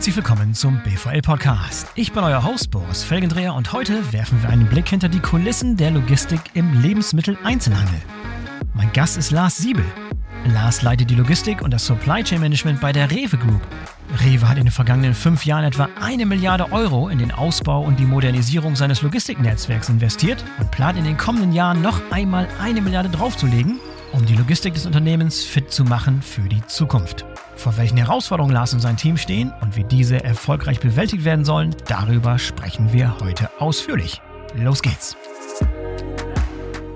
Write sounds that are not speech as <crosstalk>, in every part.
herzlich willkommen zum BVL Podcast. Ich bin euer Host Boris Felgendreher und heute werfen wir einen Blick hinter die Kulissen der Logistik im Lebensmitteleinzelhandel. Mein Gast ist Lars Siebel. Lars leitet die Logistik und das Supply Chain Management bei der Rewe Group. Rewe hat in den vergangenen fünf Jahren etwa eine Milliarde Euro in den Ausbau und die Modernisierung seines Logistiknetzwerks investiert und plant in den kommenden Jahren noch einmal eine Milliarde draufzulegen, um die Logistik des Unternehmens fit zu machen für die Zukunft. Vor welchen Herausforderungen Lars und sein Team stehen und wie diese erfolgreich bewältigt werden sollen, darüber sprechen wir heute ausführlich. Los geht's!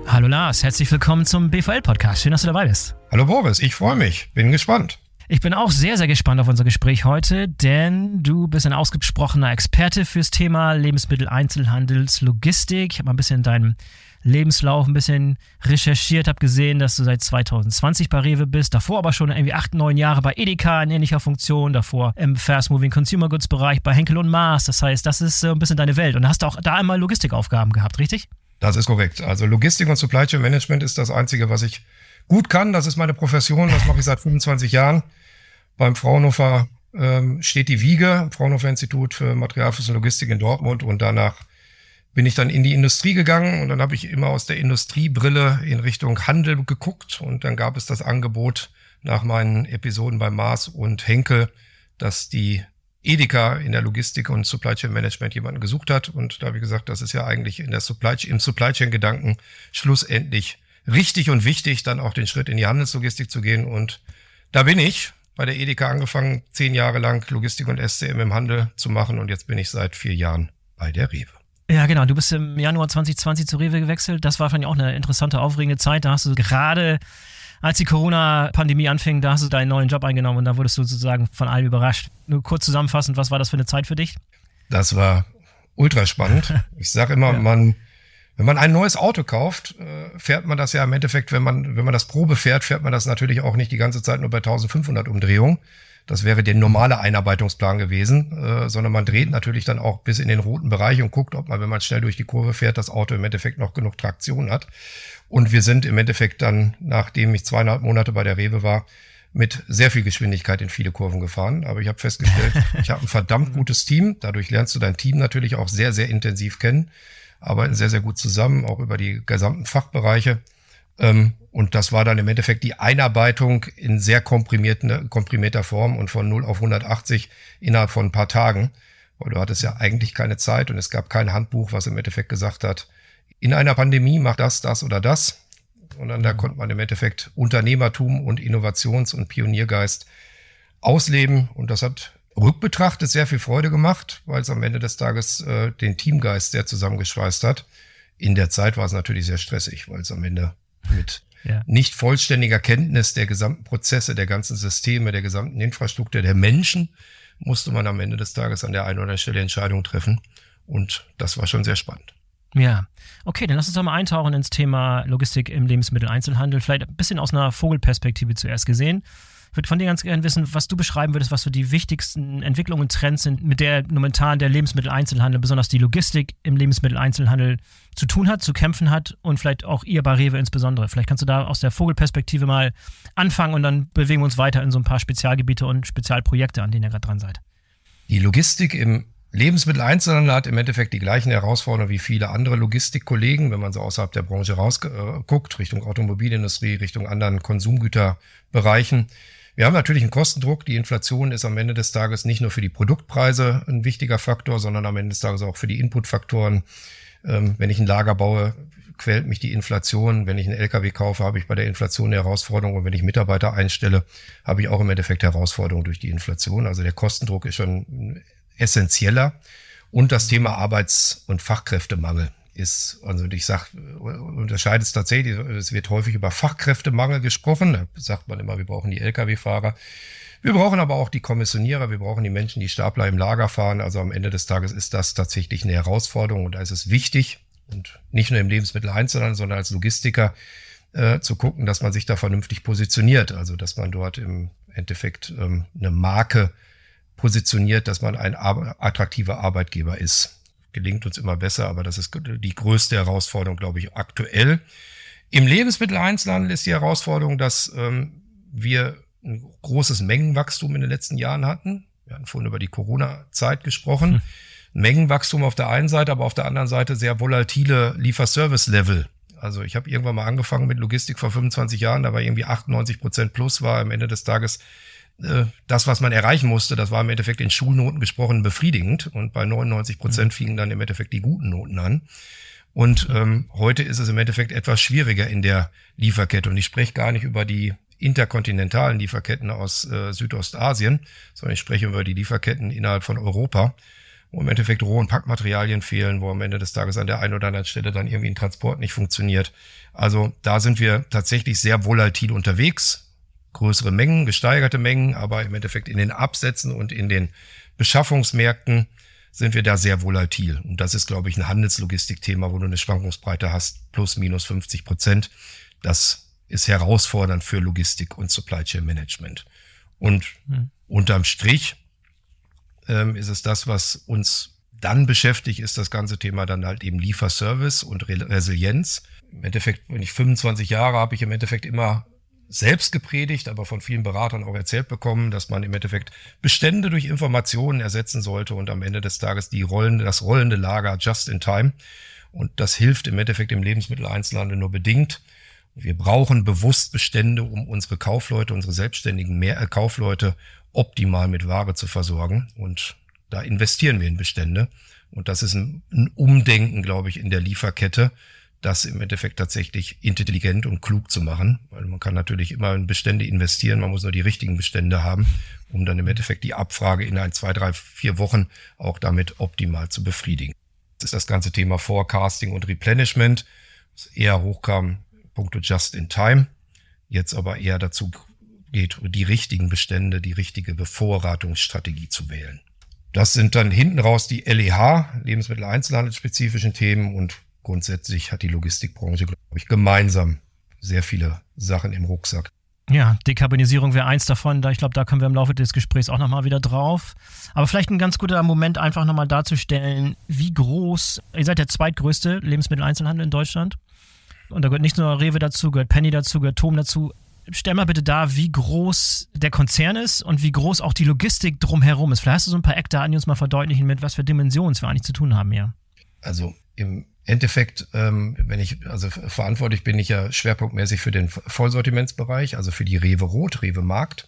Hallo Lars, herzlich willkommen zum BVL-Podcast. Schön, dass du dabei bist. Hallo Boris, ich freue mich, bin gespannt. Ich bin auch sehr, sehr gespannt auf unser Gespräch heute, denn du bist ein ausgesprochener Experte fürs Thema Lebensmitteleinzelhandelslogistik. Ich habe mal ein bisschen deinen Lebenslauf ein bisschen recherchiert, habe gesehen, dass du seit 2020 bei Rewe bist, davor aber schon irgendwie acht, neun Jahre bei Edeka in ähnlicher Funktion, davor im Fast Moving Consumer Goods Bereich bei Henkel und Maas. Das heißt, das ist so ein bisschen deine Welt. Und hast auch da einmal Logistikaufgaben gehabt, richtig? Das ist korrekt. Also Logistik und Supply Chain Management ist das Einzige, was ich gut kann. Das ist meine Profession. Das mache ich seit 25 Jahren. Beim Fraunhofer ähm, steht die Wiege, Fraunhofer Institut für Materialfluss und Logistik in Dortmund. Und danach bin ich dann in die Industrie gegangen und dann habe ich immer aus der Industriebrille in Richtung Handel geguckt und dann gab es das Angebot nach meinen Episoden bei Mars und Henkel, dass die Edeka in der Logistik und Supply Chain Management jemanden gesucht hat. Und da habe ich gesagt, das ist ja eigentlich in der Supply im Supply Chain Gedanken schlussendlich richtig und wichtig, dann auch den Schritt in die Handelslogistik zu gehen. Und da bin ich bei der Edeka angefangen, zehn Jahre lang Logistik und SCM im Handel zu machen. Und jetzt bin ich seit vier Jahren bei der Rewe. Ja, genau. Du bist im Januar 2020 zu Rewe gewechselt. Das war, fand ich, auch eine interessante, aufregende Zeit. Da hast du gerade, als die Corona-Pandemie anfing, da hast du deinen neuen Job eingenommen und da wurdest du sozusagen von allem überrascht. Nur kurz zusammenfassend, was war das für eine Zeit für dich? Das war ultra spannend. <laughs> Ich sage immer, ja. man, wenn man ein neues Auto kauft, äh, fährt man das ja im Endeffekt, wenn man, wenn man das Probe fährt, fährt man das natürlich auch nicht die ganze Zeit nur bei 1500 Umdrehungen. Das wäre der normale Einarbeitungsplan gewesen, äh, sondern man dreht natürlich dann auch bis in den roten Bereich und guckt, ob man, wenn man schnell durch die Kurve fährt, das Auto im Endeffekt noch genug Traktion hat. Und wir sind im Endeffekt dann, nachdem ich zweieinhalb Monate bei der Rewe war, mit sehr viel Geschwindigkeit in viele Kurven gefahren. Aber ich habe festgestellt, <laughs> ich habe ein verdammt gutes Team. Dadurch lernst du dein Team natürlich auch sehr, sehr intensiv kennen, arbeiten sehr, sehr gut zusammen, auch über die gesamten Fachbereiche. Ähm, und das war dann im Endeffekt die Einarbeitung in sehr komprimierter Form und von 0 auf 180 innerhalb von ein paar Tagen. Weil du hattest ja eigentlich keine Zeit und es gab kein Handbuch, was im Endeffekt gesagt hat, in einer Pandemie macht das, das oder das. Und dann da mhm. konnte man im Endeffekt Unternehmertum und Innovations- und Pioniergeist ausleben. Und das hat rückbetrachtet sehr viel Freude gemacht, weil es am Ende des Tages äh, den Teamgeist sehr zusammengeschweißt hat. In der Zeit war es natürlich sehr stressig, weil es am Ende mit ja. nicht vollständiger Kenntnis der gesamten Prozesse, der ganzen Systeme, der gesamten Infrastruktur, der Menschen, musste man am Ende des Tages an der einen oder anderen Stelle Entscheidungen treffen. Und das war schon sehr spannend. Ja, okay, dann lass uns doch mal eintauchen ins Thema Logistik im Lebensmitteleinzelhandel. Vielleicht ein bisschen aus einer Vogelperspektive zuerst gesehen. Würde von dir ganz gerne wissen, was du beschreiben würdest, was so die wichtigsten Entwicklungen und Trends sind, mit der momentan der Lebensmitteleinzelhandel, besonders die Logistik im Lebensmitteleinzelhandel zu tun hat, zu kämpfen hat und vielleicht auch ihr bei Rewe insbesondere. Vielleicht kannst du da aus der Vogelperspektive mal anfangen und dann bewegen wir uns weiter in so ein paar Spezialgebiete und Spezialprojekte, an denen ihr gerade dran seid. Die Logistik im Lebensmitteleinzelhandel hat im Endeffekt die gleichen Herausforderungen wie viele andere Logistikkollegen, wenn man so außerhalb der Branche rausguckt, Richtung Automobilindustrie, Richtung anderen Konsumgüterbereichen. Wir haben natürlich einen Kostendruck. Die Inflation ist am Ende des Tages nicht nur für die Produktpreise ein wichtiger Faktor, sondern am Ende des Tages auch für die Inputfaktoren. Ähm, wenn ich ein Lager baue, quält mich die Inflation. Wenn ich einen LKW kaufe, habe ich bei der Inflation eine Herausforderung. Und wenn ich Mitarbeiter einstelle, habe ich auch im Endeffekt Herausforderungen durch die Inflation. Also der Kostendruck ist schon essentieller. Und das Thema Arbeits- und Fachkräftemangel ist, also ich sag, unterscheidet es tatsächlich, es wird häufig über Fachkräftemangel gesprochen, da sagt man immer, wir brauchen die Lkw-Fahrer. Wir brauchen aber auch die Kommissionierer, wir brauchen die Menschen, die Stapler im Lager fahren. Also am Ende des Tages ist das tatsächlich eine Herausforderung und da ist es wichtig und nicht nur im Lebensmitteleinzelhandel, sondern als Logistiker äh, zu gucken, dass man sich da vernünftig positioniert. Also dass man dort im Endeffekt ähm, eine Marke positioniert, dass man ein attraktiver Arbeitgeber ist gelingt uns immer besser, aber das ist die größte Herausforderung, glaube ich, aktuell. Im Lebensmitteleinzelhandel ist die Herausforderung, dass ähm, wir ein großes Mengenwachstum in den letzten Jahren hatten. Wir hatten vorhin über die Corona-Zeit gesprochen. Hm. Mengenwachstum auf der einen Seite, aber auf der anderen Seite sehr volatile Lieferservice-Level. Also ich habe irgendwann mal angefangen mit Logistik vor 25 Jahren, da war irgendwie 98 Prozent plus, war am Ende des Tages das, was man erreichen musste, das war im Endeffekt in Schulnoten gesprochen befriedigend und bei 99 Prozent mhm. fingen dann im Endeffekt die guten Noten an. Und ähm, heute ist es im Endeffekt etwas schwieriger in der Lieferkette. Und ich spreche gar nicht über die interkontinentalen Lieferketten aus äh, Südostasien, sondern ich spreche über die Lieferketten innerhalb von Europa, wo im Endeffekt Roh- und Packmaterialien fehlen, wo am Ende des Tages an der einen oder anderen Stelle dann irgendwie ein Transport nicht funktioniert. Also da sind wir tatsächlich sehr volatil unterwegs größere Mengen, gesteigerte Mengen, aber im Endeffekt in den Absätzen und in den Beschaffungsmärkten sind wir da sehr volatil. Und das ist, glaube ich, ein Handelslogistikthema, wo du eine Schwankungsbreite hast, plus minus 50 Prozent. Das ist herausfordernd für Logistik und Supply Chain Management. Und mhm. unterm Strich ähm, ist es das, was uns dann beschäftigt, ist das ganze Thema dann halt eben Lieferservice und Re Resilienz. Im Endeffekt, wenn ich 25 Jahre habe, ich im Endeffekt immer selbst gepredigt, aber von vielen Beratern auch erzählt bekommen, dass man im Endeffekt Bestände durch Informationen ersetzen sollte und am Ende des Tages die rollende, das rollende Lager just in time. Und das hilft im Endeffekt im Lebensmitteleinzelhandel nur bedingt. Wir brauchen bewusst Bestände, um unsere Kaufleute, unsere selbstständigen Mehr äh, Kaufleute optimal mit Ware zu versorgen. Und da investieren wir in Bestände. Und das ist ein, ein Umdenken, glaube ich, in der Lieferkette, das im Endeffekt tatsächlich intelligent und klug zu machen. Weil man kann natürlich immer in Bestände investieren, man muss nur die richtigen Bestände haben, um dann im Endeffekt die Abfrage in ein, zwei, drei, vier Wochen auch damit optimal zu befriedigen. Das ist das ganze Thema Forecasting und Replenishment, was eher hochkam, punkto Just in Time, jetzt aber eher dazu geht, die richtigen Bestände, die richtige Bevorratungsstrategie zu wählen. Das sind dann hinten raus die LEH, Lebensmitteleinzelhandelsspezifischen Themen und grundsätzlich hat die Logistikbranche, glaube ich, gemeinsam sehr viele Sachen im Rucksack. Ja, Dekarbonisierung wäre eins davon. Da ich glaube, da kommen wir im Laufe des Gesprächs auch nochmal wieder drauf. Aber vielleicht ein ganz guter Moment, einfach nochmal darzustellen, wie groß, ihr seid der zweitgrößte Lebensmitteleinzelhandel in Deutschland. Und da gehört nicht nur Rewe dazu, gehört Penny dazu, gehört Tom dazu. Stell mal bitte da, wie groß der Konzern ist und wie groß auch die Logistik drumherum ist. Vielleicht hast du so ein paar Eckdaten, die uns mal verdeutlichen, mit was für Dimensionen wir eigentlich zu tun haben hier. Also im Endeffekt, ähm, wenn ich, also verantwortlich bin ich ja schwerpunktmäßig für den Vollsortimentsbereich, also für die Rewe Rot, Rewe Markt.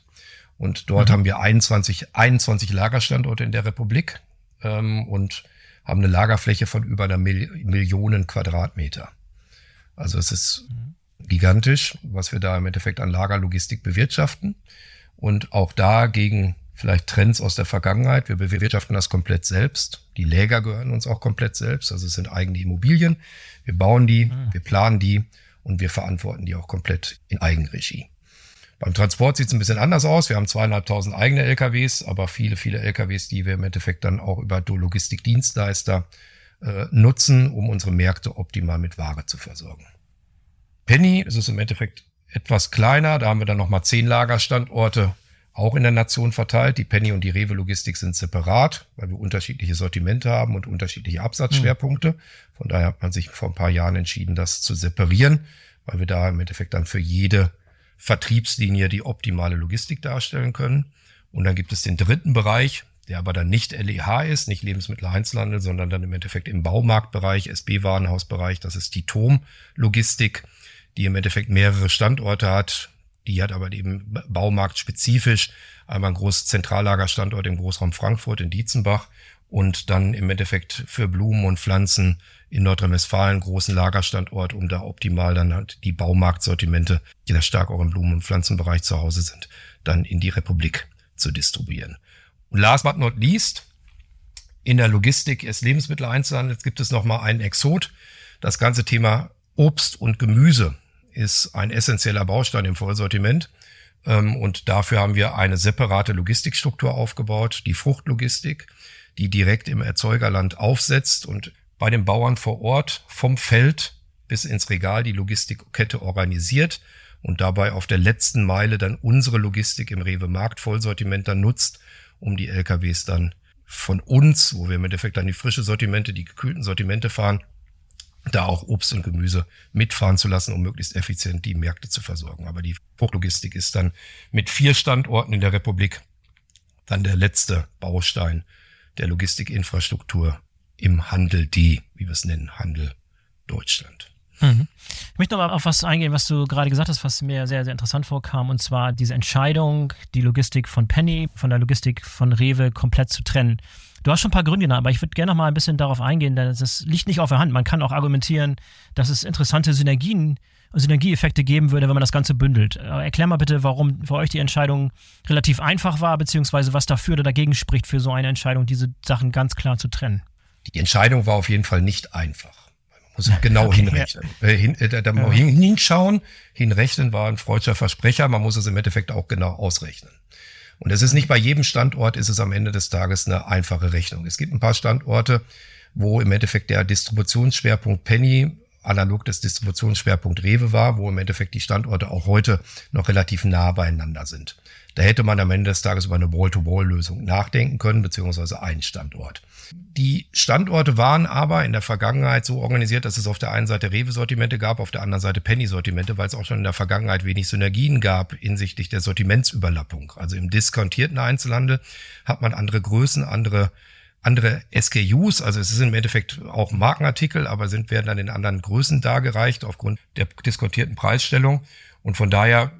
Und dort mhm. haben wir 21, 21 Lagerstandorte in der Republik ähm, und haben eine Lagerfläche von über einer Mil Millionen Quadratmeter. Also es ist mhm. gigantisch, was wir da im Endeffekt an Lagerlogistik bewirtschaften. Und auch da gegen vielleicht Trends aus der Vergangenheit. Wir bewirtschaften das komplett selbst. Die Läger gehören uns auch komplett selbst. Also es sind eigene Immobilien. Wir bauen die, ah. wir planen die und wir verantworten die auch komplett in Eigenregie. Beim Transport sieht es ein bisschen anders aus. Wir haben zweieinhalbtausend eigene LKWs, aber viele, viele LKWs, die wir im Endeffekt dann auch über Logistikdienstleister äh, nutzen, um unsere Märkte optimal mit Ware zu versorgen. Penny ist es im Endeffekt etwas kleiner. Da haben wir dann nochmal zehn Lagerstandorte auch in der Nation verteilt. Die Penny und die Rewe Logistik sind separat, weil wir unterschiedliche Sortimente haben und unterschiedliche Absatzschwerpunkte. Von daher hat man sich vor ein paar Jahren entschieden, das zu separieren, weil wir da im Endeffekt dann für jede Vertriebslinie die optimale Logistik darstellen können. Und dann gibt es den dritten Bereich, der aber dann nicht LEH ist, nicht Lebensmitteleinzelhandel, sondern dann im Endeffekt im Baumarktbereich, SB-Warenhausbereich. Das ist die TOM Logistik, die im Endeffekt mehrere Standorte hat, die hat aber eben baumarktspezifisch einmal ein großes Zentrallagerstandort im Großraum Frankfurt in Dietzenbach und dann im Endeffekt für Blumen und Pflanzen in Nordrhein-Westfalen großen Lagerstandort, um da optimal dann halt die Baumarktsortimente, die da stark auch im Blumen- und Pflanzenbereich zu Hause sind, dann in die Republik zu distribuieren. Und last but not least, in der Logistik des Lebensmitteleinzelhandels gibt es nochmal einen Exot, das ganze Thema Obst und Gemüse ist ein essentieller Baustein im Vollsortiment. Ähm, und dafür haben wir eine separate Logistikstruktur aufgebaut, die Fruchtlogistik, die direkt im Erzeugerland aufsetzt und bei den Bauern vor Ort vom Feld bis ins Regal die Logistikkette organisiert und dabei auf der letzten Meile dann unsere Logistik im Rewe Markt Vollsortiment dann nutzt, um die LKWs dann von uns, wo wir im Endeffekt dann die frische Sortimente, die gekühlten Sortimente fahren, da auch Obst und Gemüse mitfahren zu lassen, um möglichst effizient die Märkte zu versorgen. Aber die Fruchtlogistik ist dann mit vier Standorten in der Republik dann der letzte Baustein der Logistikinfrastruktur im Handel D, wie wir es nennen, Handel Deutschland. Mhm. Ich möchte noch mal auf was eingehen, was du gerade gesagt hast, was mir sehr, sehr interessant vorkam, und zwar diese Entscheidung, die Logistik von Penny von der Logistik von Rewe komplett zu trennen. Du hast schon ein paar Gründe genannt, aber ich würde gerne noch mal ein bisschen darauf eingehen, denn es liegt nicht auf der Hand. Man kann auch argumentieren, dass es interessante Synergien Synergieeffekte geben würde, wenn man das Ganze bündelt. Erklär mal bitte, warum für euch die Entscheidung relativ einfach war, beziehungsweise was dafür oder dagegen spricht für so eine Entscheidung, diese Sachen ganz klar zu trennen. Die Entscheidung war auf jeden Fall nicht einfach muss <laughs> genau okay, hinrechnen. Ja. Äh, hin, äh, da ja. hinschauen, hinrechnen war ein freudscher Versprecher. Man muss es im Endeffekt auch genau ausrechnen. Und es ist nicht bei jedem Standort, ist es am Ende des Tages eine einfache Rechnung. Es gibt ein paar Standorte, wo im Endeffekt der Distributionsschwerpunkt Penny analog des Distributionsschwerpunkt Rewe war, wo im Endeffekt die Standorte auch heute noch relativ nah beieinander sind. Da hätte man am Ende des Tages über eine Wall-to-Wall-Lösung nachdenken können, beziehungsweise einen Standort. Die Standorte waren aber in der Vergangenheit so organisiert, dass es auf der einen Seite Rewe-Sortimente gab, auf der anderen Seite Penny-Sortimente, weil es auch schon in der Vergangenheit wenig Synergien gab hinsichtlich der Sortimentsüberlappung. Also im diskontierten Einzelhandel hat man andere Größen, andere andere SKUs, also es ist im Endeffekt auch Markenartikel, aber sind werden dann in anderen Größen dargereicht aufgrund der diskontierten Preisstellung. Und von daher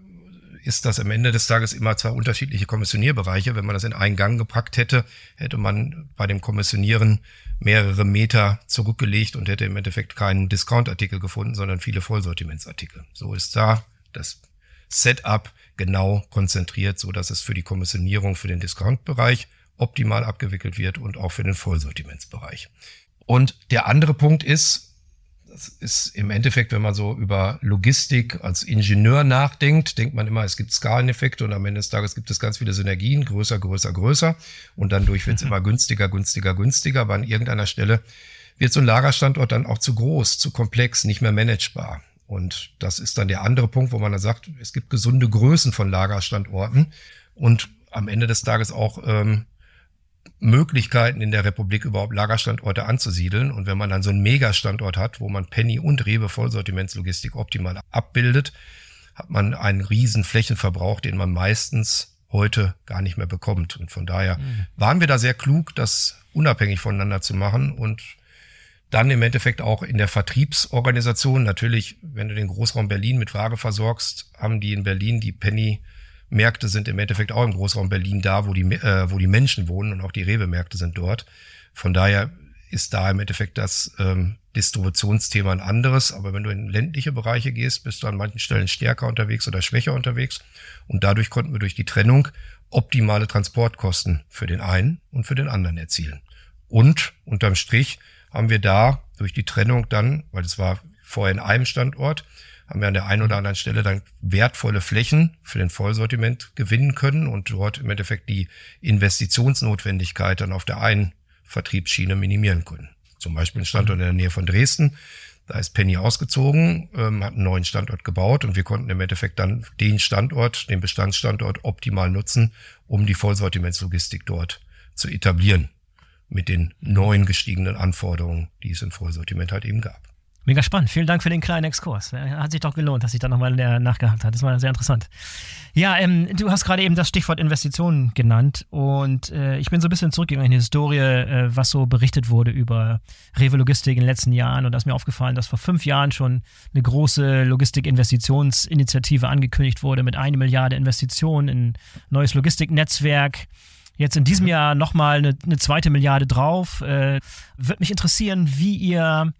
ist das am Ende des Tages immer zwei unterschiedliche Kommissionierbereiche. Wenn man das in einen Gang gepackt hätte, hätte man bei dem Kommissionieren mehrere Meter zurückgelegt und hätte im Endeffekt keinen Discount-Artikel gefunden, sondern viele Vollsortimentsartikel. So ist da das Setup genau konzentriert, so dass es für die Kommissionierung für den Discount-Bereich optimal abgewickelt wird und auch für den Vollsortimentsbereich. Und der andere Punkt ist, das ist im Endeffekt, wenn man so über Logistik als Ingenieur nachdenkt, denkt man immer, es gibt Skaleneffekte und am Ende des Tages gibt es ganz viele Synergien, größer, größer, größer und dann durch wird es mhm. immer günstiger, günstiger, günstiger, aber an irgendeiner Stelle wird so ein Lagerstandort dann auch zu groß, zu komplex, nicht mehr managebar. Und das ist dann der andere Punkt, wo man dann sagt, es gibt gesunde Größen von Lagerstandorten und am Ende des Tages auch ähm, Möglichkeiten in der Republik überhaupt Lagerstandorte anzusiedeln. Und wenn man dann so einen Megastandort hat, wo man Penny und Rewe Vollsortimentslogistik optimal abbildet, hat man einen riesen Flächenverbrauch, den man meistens heute gar nicht mehr bekommt. Und von daher mhm. waren wir da sehr klug, das unabhängig voneinander zu machen und dann im Endeffekt auch in der Vertriebsorganisation. Natürlich, wenn du den Großraum Berlin mit Ware versorgst, haben die in Berlin die Penny Märkte sind im Endeffekt auch im Großraum Berlin da, wo die, äh, wo die Menschen wohnen und auch die Rewe-Märkte sind dort. Von daher ist da im Endeffekt das ähm, Distributionsthema ein anderes. Aber wenn du in ländliche Bereiche gehst, bist du an manchen Stellen stärker unterwegs oder schwächer unterwegs. Und dadurch konnten wir durch die Trennung optimale Transportkosten für den einen und für den anderen erzielen. Und unterm Strich haben wir da durch die Trennung dann, weil es war vorher in einem Standort, haben wir an der einen oder anderen Stelle dann wertvolle Flächen für den Vollsortiment gewinnen können und dort im Endeffekt die Investitionsnotwendigkeit dann auf der einen Vertriebsschiene minimieren können. Zum Beispiel ein Standort in der Nähe von Dresden. Da ist Penny ausgezogen, ähm, hat einen neuen Standort gebaut und wir konnten im Endeffekt dann den Standort, den Bestandsstandort optimal nutzen, um die Vollsortimentslogistik dort zu etablieren mit den neuen gestiegenen Anforderungen, die es im Vollsortiment halt eben gab. Mega spannend. Vielen Dank für den kleinen Exkurs. Hat sich doch gelohnt, dass ich da nochmal nachgehakt hat. Das war sehr interessant. Ja, ähm, du hast gerade eben das Stichwort Investitionen genannt und äh, ich bin so ein bisschen zurückgegangen in die Historie, äh, was so berichtet wurde über Rewe Logistik in den letzten Jahren und da ist mir aufgefallen, dass vor fünf Jahren schon eine große Logistik-Investitionsinitiative angekündigt wurde mit einer Milliarde Investitionen in neues Logistiknetzwerk. Jetzt in diesem Jahr nochmal eine, eine zweite Milliarde drauf. Äh, Würde mich interessieren, wie ihr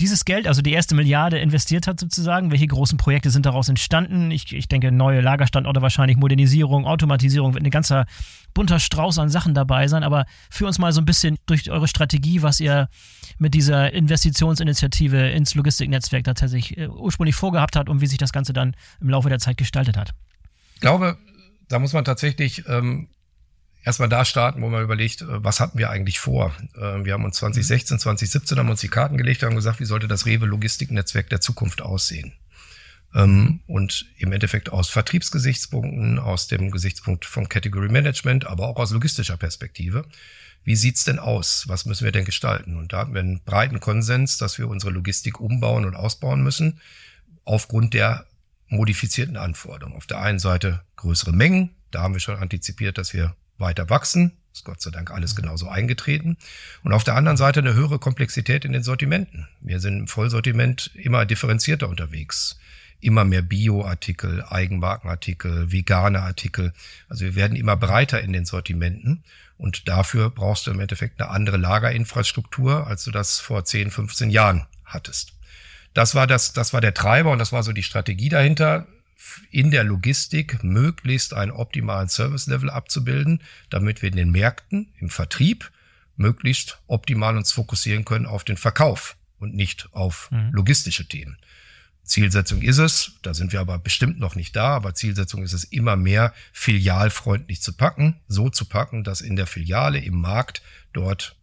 dieses Geld, also die erste Milliarde investiert hat sozusagen? Welche großen Projekte sind daraus entstanden? Ich, ich denke, neue Lagerstandorte wahrscheinlich, Modernisierung, Automatisierung, wird ein ganzer bunter Strauß an Sachen dabei sein. Aber für uns mal so ein bisschen durch eure Strategie, was ihr mit dieser Investitionsinitiative ins Logistiknetzwerk tatsächlich äh, ursprünglich vorgehabt habt und wie sich das Ganze dann im Laufe der Zeit gestaltet hat. Ich glaube, da muss man tatsächlich ähm, erstmal da starten, wo man überlegt, äh, was hatten wir eigentlich vor? Ähm, wir haben uns 2016, 2017 haben uns die Karten gelegt und haben gesagt, wie sollte das Rewe Logistiknetzwerk der Zukunft aussehen? Ähm, und im Endeffekt aus Vertriebsgesichtspunkten, aus dem Gesichtspunkt von Category Management, aber auch aus logistischer Perspektive. Wie sieht's denn aus? Was müssen wir denn gestalten? Und da hatten wir einen breiten Konsens, dass wir unsere Logistik umbauen und ausbauen müssen, aufgrund der modifizierten Anforderungen. Auf der einen Seite größere Mengen, da haben wir schon antizipiert, dass wir weiter wachsen. Ist Gott sei Dank alles genauso eingetreten. Und auf der anderen Seite eine höhere Komplexität in den Sortimenten. Wir sind im Vollsortiment immer differenzierter unterwegs. Immer mehr Bio-Artikel, Eigenmarkenartikel, vegane Artikel. Also wir werden immer breiter in den Sortimenten. Und dafür brauchst du im Endeffekt eine andere Lagerinfrastruktur, als du das vor 10, 15 Jahren hattest. Das war das, das war der Treiber und das war so die Strategie dahinter in der Logistik möglichst einen optimalen Service-Level abzubilden, damit wir in den Märkten, im Vertrieb, möglichst optimal uns fokussieren können auf den Verkauf und nicht auf mhm. logistische Themen. Zielsetzung ist es, da sind wir aber bestimmt noch nicht da, aber Zielsetzung ist es immer mehr filialfreundlich zu packen, so zu packen, dass in der Filiale im Markt dort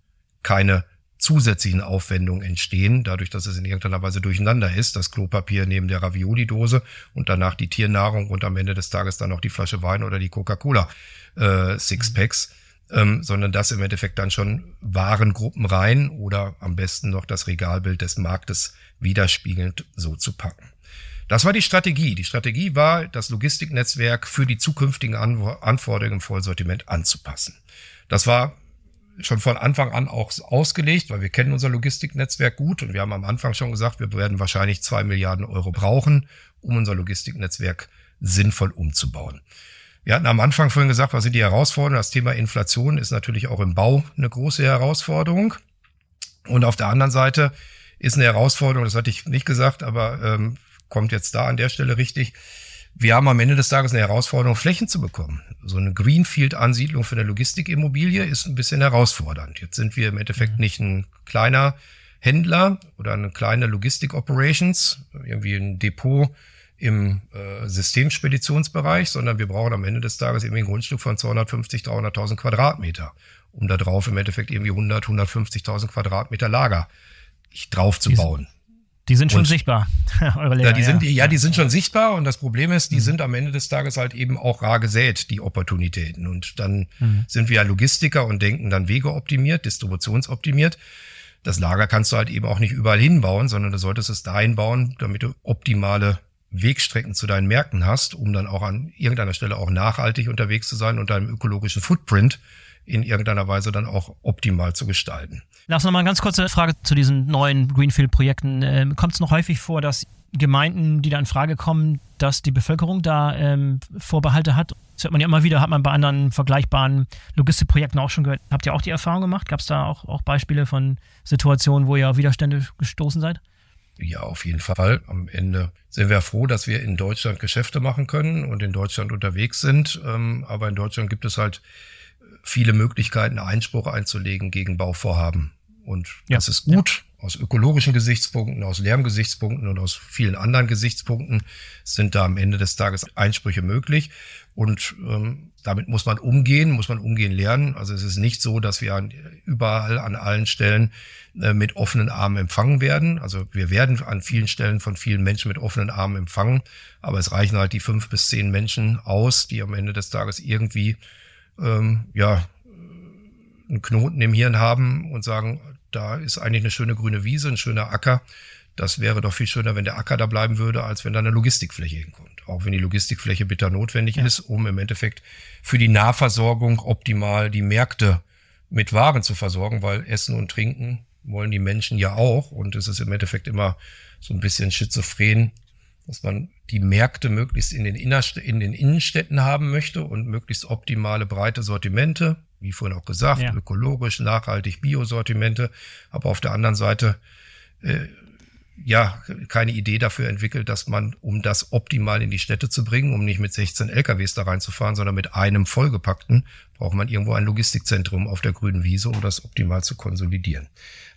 keine zusätzlichen Aufwendungen entstehen, dadurch, dass es in irgendeiner Weise durcheinander ist, das Klopapier neben der Ravioli-Dose und danach die Tiernahrung und am Ende des Tages dann noch die Flasche Wein oder die Coca-Cola äh, ähm, sondern das im Endeffekt dann schon Warengruppen rein oder am besten noch das Regalbild des Marktes widerspiegelnd so zu packen. Das war die Strategie. Die Strategie war, das Logistiknetzwerk für die zukünftigen Anforderungen im Vollsortiment anzupassen. Das war schon von Anfang an auch ausgelegt, weil wir kennen unser Logistiknetzwerk gut und wir haben am Anfang schon gesagt, wir werden wahrscheinlich zwei Milliarden Euro brauchen, um unser Logistiknetzwerk sinnvoll umzubauen. Wir hatten am Anfang vorhin gesagt, was sind die Herausforderungen? Das Thema Inflation ist natürlich auch im Bau eine große Herausforderung. Und auf der anderen Seite ist eine Herausforderung, das hatte ich nicht gesagt, aber ähm, kommt jetzt da an der Stelle richtig, wir haben am Ende des Tages eine Herausforderung, Flächen zu bekommen. So eine Greenfield-Ansiedlung für eine Logistikimmobilie ist ein bisschen herausfordernd. Jetzt sind wir im Endeffekt mhm. nicht ein kleiner Händler oder eine kleine Logistik-Operations, irgendwie ein Depot im äh, Systemspeditionsbereich, sondern wir brauchen am Ende des Tages irgendwie ein Grundstück von 250, 300.000 Quadratmeter, um da drauf im Endeffekt irgendwie 100, 150.000 Quadratmeter Lager drauf zu bauen. Die sind schon und, sichtbar, <laughs> eure Lehrer, ja, die sind, ja, die sind schon sichtbar und das Problem ist, die mhm. sind am Ende des Tages halt eben auch rar gesät, die Opportunitäten. Und dann mhm. sind wir ja Logistiker und denken dann Wege optimiert, distributionsoptimiert. Das Lager kannst du halt eben auch nicht überall hinbauen, sondern du solltest es dahin bauen, damit du optimale Wegstrecken zu deinen Märkten hast, um dann auch an irgendeiner Stelle auch nachhaltig unterwegs zu sein und deinem ökologischen Footprint in irgendeiner Weise dann auch optimal zu gestalten. Lass noch mal eine ganz kurze Frage zu diesen neuen Greenfield-Projekten. Ähm, Kommt es noch häufig vor, dass Gemeinden, die da in Frage kommen, dass die Bevölkerung da ähm, Vorbehalte hat? Das hört man ja immer wieder, hat man bei anderen vergleichbaren Logistikprojekten auch schon gehört. Habt ihr auch die Erfahrung gemacht? Gab es da auch, auch Beispiele von Situationen, wo ihr auf Widerstände gestoßen seid? Ja, auf jeden Fall. Am Ende sind wir froh, dass wir in Deutschland Geschäfte machen können und in Deutschland unterwegs sind. Ähm, aber in Deutschland gibt es halt viele Möglichkeiten, Einspruch einzulegen gegen Bauvorhaben. Und ja. das ist gut. Aus ökologischen Gesichtspunkten, aus Lärmgesichtspunkten und aus vielen anderen Gesichtspunkten sind da am Ende des Tages Einsprüche möglich. Und ähm, damit muss man umgehen, muss man umgehen lernen. Also es ist nicht so, dass wir an, überall an allen Stellen äh, mit offenen Armen empfangen werden. Also wir werden an vielen Stellen von vielen Menschen mit offenen Armen empfangen, aber es reichen halt die fünf bis zehn Menschen aus, die am Ende des Tages irgendwie ähm, ja, einen Knoten im Hirn haben und sagen, da ist eigentlich eine schöne grüne Wiese, ein schöner Acker. Das wäre doch viel schöner, wenn der Acker da bleiben würde, als wenn da eine Logistikfläche hinkommt. Auch wenn die Logistikfläche bitter notwendig ja. ist, um im Endeffekt für die Nahversorgung optimal die Märkte mit Waren zu versorgen, weil Essen und Trinken wollen die Menschen ja auch. Und es ist im Endeffekt immer so ein bisschen schizophren, dass man die Märkte möglichst in den, Innerst in den Innenstädten haben möchte und möglichst optimale breite Sortimente, wie vorhin auch gesagt, ja. ökologisch, nachhaltig, Biosortimente, aber auf der anderen Seite äh, ja keine Idee dafür entwickelt, dass man, um das optimal in die Städte zu bringen, um nicht mit 16 LKWs da reinzufahren, sondern mit einem vollgepackten, braucht man irgendwo ein Logistikzentrum auf der grünen Wiese, um das optimal zu konsolidieren.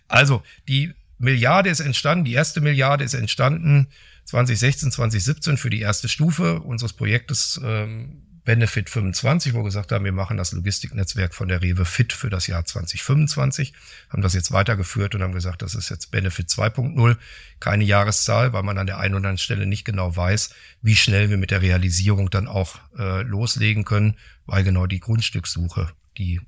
Also die Milliarde ist entstanden, die erste Milliarde ist entstanden 2016, 2017 für die erste Stufe unseres Projektes ähm, Benefit 25, wo wir gesagt haben, wir machen das Logistiknetzwerk von der Rewe fit für das Jahr 2025, haben das jetzt weitergeführt und haben gesagt, das ist jetzt Benefit 2.0, keine Jahreszahl, weil man an der einen oder anderen Stelle nicht genau weiß, wie schnell wir mit der Realisierung dann auch äh, loslegen können, weil genau die Grundstückssuche die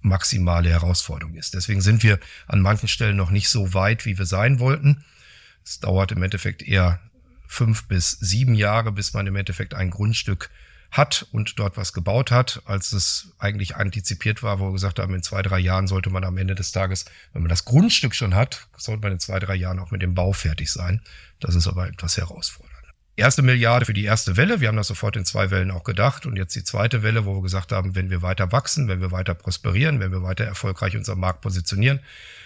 maximale Herausforderung ist. Deswegen sind wir an manchen Stellen noch nicht so weit, wie wir sein wollten. Es dauert im Endeffekt eher fünf bis sieben Jahre, bis man im Endeffekt ein Grundstück hat und dort was gebaut hat, als es eigentlich antizipiert war, wo wir gesagt haben, in zwei, drei Jahren sollte man am Ende des Tages, wenn man das Grundstück schon hat, sollte man in zwei, drei Jahren auch mit dem Bau fertig sein. Das ist aber etwas herausfordernd. Erste Milliarde für die erste Welle. Wir haben das sofort in zwei Wellen auch gedacht. Und jetzt die zweite Welle, wo wir gesagt haben, wenn wir weiter wachsen, wenn wir weiter prosperieren, wenn wir weiter erfolgreich unseren Markt positionieren,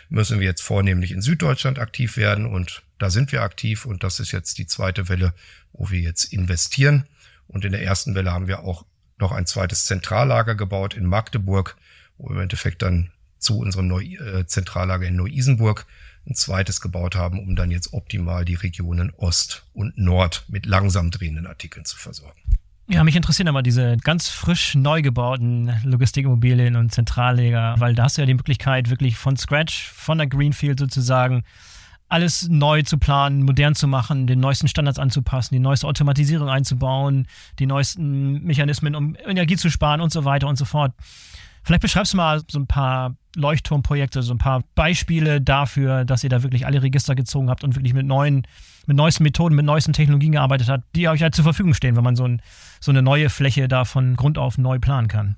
müssen wir jetzt vornehmlich in Süddeutschland aktiv werden. Und da sind wir aktiv. Und das ist jetzt die zweite Welle, wo wir jetzt investieren. Und in der ersten Welle haben wir auch noch ein zweites Zentrallager gebaut in Magdeburg, wo wir im Endeffekt dann zu unserem Neu äh, Zentrallager in Neu-Isenburg ein zweites gebaut haben, um dann jetzt optimal die Regionen Ost und Nord mit langsam drehenden Artikeln zu versorgen. Ja, mich interessieren aber diese ganz frisch neu gebauten Logistikimmobilien und Zentrallager, weil da hast du ja die Möglichkeit, wirklich von Scratch, von der Greenfield sozusagen, alles neu zu planen, modern zu machen, den neuesten Standards anzupassen, die neueste Automatisierung einzubauen, die neuesten Mechanismen, um Energie zu sparen und so weiter und so fort. Vielleicht beschreibst du mal so ein paar Leuchtturmprojekte, so ein paar Beispiele dafür, dass ihr da wirklich alle Register gezogen habt und wirklich mit neuen, mit neuesten Methoden, mit neuesten Technologien gearbeitet habt, die euch halt zur Verfügung stehen, wenn man so, ein, so eine neue Fläche da von Grund auf neu planen kann.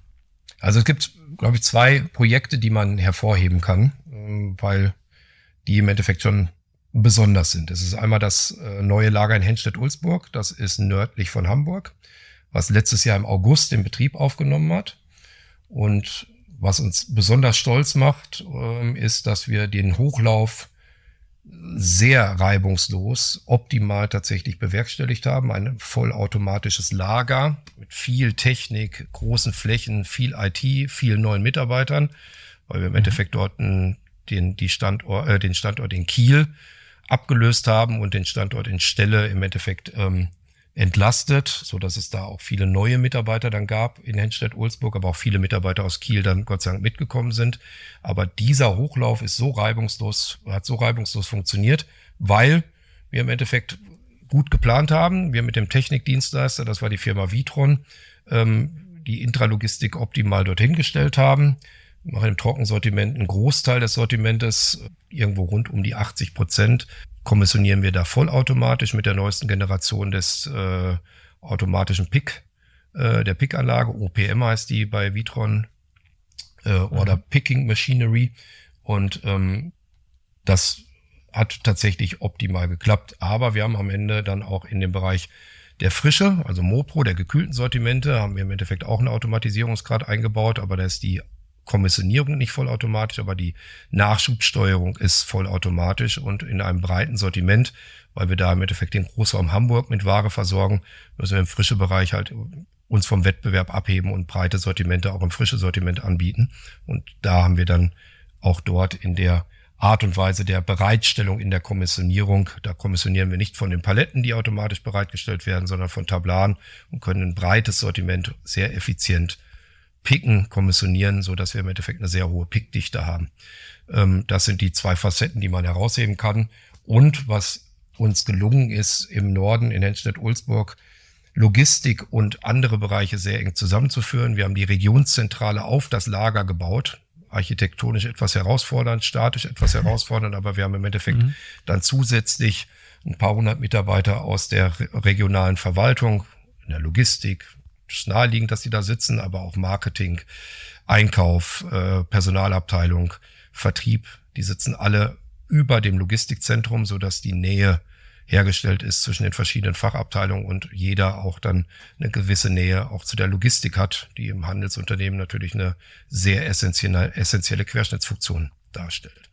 Also es gibt, glaube ich, zwei Projekte, die man hervorheben kann, ähm, weil die im Endeffekt schon besonders sind. Es ist einmal das äh, neue Lager in Henstedt-Ulzburg, das ist nördlich von Hamburg, was letztes Jahr im August den Betrieb aufgenommen hat. Und was uns besonders stolz macht, ähm, ist, dass wir den Hochlauf sehr reibungslos, optimal tatsächlich bewerkstelligt haben. Ein vollautomatisches Lager mit viel Technik, großen Flächen, viel IT, vielen neuen Mitarbeitern, weil wir im mhm. Endeffekt dort den, die Standort, äh, den Standort in Kiel abgelöst haben und den Standort in Stelle im Endeffekt ähm, entlastet, so dass es da auch viele neue Mitarbeiter dann gab in Henstedt-Ulzburg, aber auch viele Mitarbeiter aus Kiel dann Gott sei Dank mitgekommen sind. Aber dieser Hochlauf ist so reibungslos, hat so reibungslos funktioniert, weil wir im Endeffekt gut geplant haben. Wir mit dem Technikdienstleister, das war die Firma Vitron, ähm, die Intralogistik optimal dorthin gestellt haben. Machen im Trockensortiment einen Großteil des Sortimentes, irgendwo rund um die 80 Prozent, kommissionieren wir da vollautomatisch mit der neuesten Generation des äh, automatischen Pick, äh, der Pick-Anlage. OPM heißt die bei Vitron äh, oder mhm. Picking Machinery. Und ähm, das hat tatsächlich optimal geklappt. Aber wir haben am Ende dann auch in dem Bereich der Frische, also Mopro, der gekühlten Sortimente, haben wir im Endeffekt auch einen Automatisierungsgrad eingebaut, aber da ist die Kommissionierung nicht vollautomatisch, aber die Nachschubsteuerung ist vollautomatisch und in einem breiten Sortiment, weil wir da im Endeffekt den Großraum Hamburg mit Ware versorgen, müssen wir im frische Bereich halt uns vom Wettbewerb abheben und breite Sortimente auch im frische Sortiment anbieten. Und da haben wir dann auch dort in der Art und Weise der Bereitstellung in der Kommissionierung. Da kommissionieren wir nicht von den Paletten, die automatisch bereitgestellt werden, sondern von Tablaren und können ein breites Sortiment sehr effizient Picken kommissionieren, so dass wir im Endeffekt eine sehr hohe Pickdichte haben. Ähm, das sind die zwei Facetten, die man herausheben kann. Und was uns gelungen ist, im Norden in Henstedt-Ulzburg Logistik und andere Bereiche sehr eng zusammenzuführen. Wir haben die Regionszentrale auf das Lager gebaut. Architektonisch etwas herausfordernd, statisch etwas <laughs> herausfordernd, aber wir haben im Endeffekt mhm. dann zusätzlich ein paar hundert Mitarbeiter aus der regionalen Verwaltung, in der Logistik, ist naheliegend, dass die da sitzen, aber auch Marketing, Einkauf, äh, Personalabteilung, Vertrieb, die sitzen alle über dem Logistikzentrum, so dass die Nähe hergestellt ist zwischen den verschiedenen Fachabteilungen und jeder auch dann eine gewisse Nähe auch zu der Logistik hat, die im Handelsunternehmen natürlich eine sehr essentielle, essentielle Querschnittsfunktion darstellt.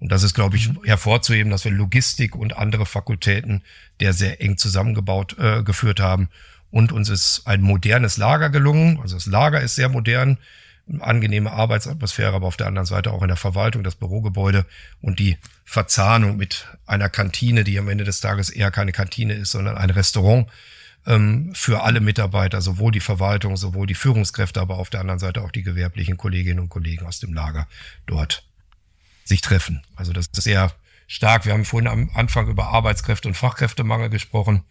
Und das ist, glaube ich, mhm. hervorzuheben, dass wir Logistik und andere Fakultäten der sehr eng zusammengebaut äh, geführt haben und uns ist ein modernes Lager gelungen. Also das Lager ist sehr modern, angenehme Arbeitsatmosphäre, aber auf der anderen Seite auch in der Verwaltung, das Bürogebäude und die Verzahnung mit einer Kantine, die am Ende des Tages eher keine Kantine ist, sondern ein Restaurant ähm, für alle Mitarbeiter, sowohl die Verwaltung, sowohl die Führungskräfte, aber auf der anderen Seite auch die gewerblichen Kolleginnen und Kollegen aus dem Lager dort sich treffen. Also das ist sehr stark. Wir haben vorhin am Anfang über Arbeitskräfte und Fachkräftemangel gesprochen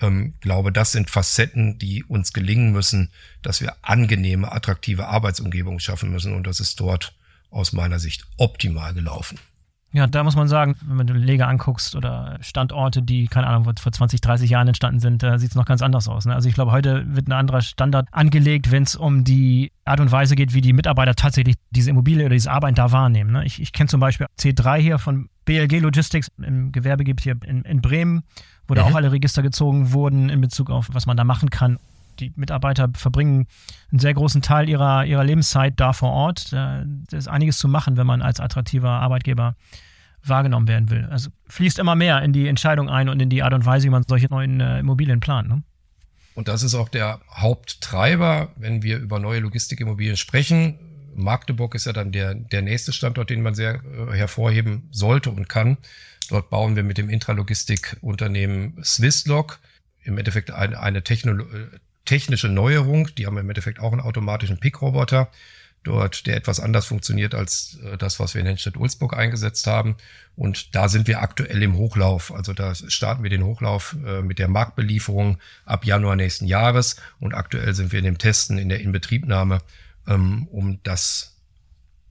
ähm, glaube, das sind Facetten, die uns gelingen müssen, dass wir angenehme, attraktive Arbeitsumgebungen schaffen müssen. Und das ist dort aus meiner Sicht optimal gelaufen. Ja, da muss man sagen, wenn du Leger anguckst oder Standorte, die, keine Ahnung, vor 20, 30 Jahren entstanden sind, da sieht es noch ganz anders aus. Ne? Also ich glaube, heute wird ein anderer Standard angelegt, wenn es um die Art und Weise geht, wie die Mitarbeiter tatsächlich diese Immobilie oder diese Arbeit da wahrnehmen. Ne? Ich, ich kenne zum Beispiel C3 hier von BLG Logistics im Gewerbegebiet hier in, in Bremen, wo da auch alle Register gezogen wurden in Bezug auf, was man da machen kann die Mitarbeiter verbringen einen sehr großen Teil ihrer, ihrer Lebenszeit da vor Ort. Da ist einiges zu machen, wenn man als attraktiver Arbeitgeber wahrgenommen werden will. Also fließt immer mehr in die Entscheidung ein und in die Art und Weise, wie man solche neuen äh, Immobilien plant. Ne? Und das ist auch der Haupttreiber, wenn wir über neue Logistikimmobilien sprechen. Magdeburg ist ja dann der, der nächste Standort, den man sehr äh, hervorheben sollte und kann. Dort bauen wir mit dem Intralogistikunternehmen Swisslog im Endeffekt eine, eine Techno technische Neuerung. Die haben im Endeffekt auch einen automatischen Pickroboter dort, der etwas anders funktioniert als äh, das, was wir in Hennstedt-Ulzburg eingesetzt haben. Und da sind wir aktuell im Hochlauf. Also da starten wir den Hochlauf äh, mit der Marktbelieferung ab Januar nächsten Jahres. Und aktuell sind wir in dem Testen, in der Inbetriebnahme, ähm, um das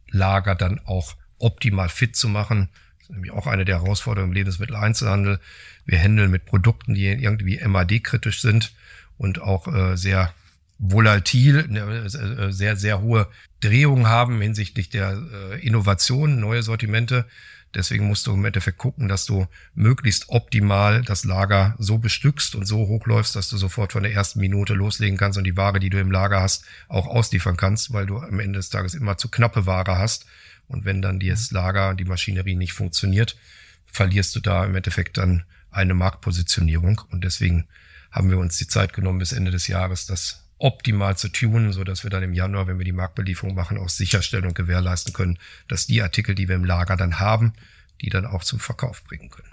Lager dann auch optimal fit zu machen. Das ist nämlich auch eine der Herausforderungen im Lebensmitteleinzelhandel. Wir handeln mit Produkten, die irgendwie MAD-kritisch sind und auch äh, sehr volatil, ne, äh, sehr, sehr hohe Drehungen haben hinsichtlich der äh, Innovation, neue Sortimente. Deswegen musst du im Endeffekt gucken, dass du möglichst optimal das Lager so bestückst und so hochläufst, dass du sofort von der ersten Minute loslegen kannst und die Ware, die du im Lager hast, auch ausliefern kannst, weil du am Ende des Tages immer zu knappe Ware hast. Und wenn dann das Lager, die Maschinerie nicht funktioniert, verlierst du da im Endeffekt dann eine Marktpositionierung. Und deswegen haben wir uns die Zeit genommen, bis Ende des Jahres das optimal zu tunen, so dass wir dann im Januar, wenn wir die Marktbelieferung machen, auch sicherstellen und gewährleisten können, dass die Artikel, die wir im Lager dann haben, die dann auch zum Verkauf bringen können.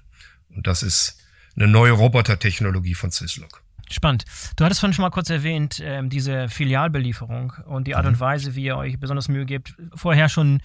Und das ist eine neue Robotertechnologie von Syslock. Spannend. Du hattest vorhin schon mal kurz erwähnt, ähm, diese Filialbelieferung und die Art mhm. und Weise, wie ihr euch besonders Mühe gebt. Vorher schon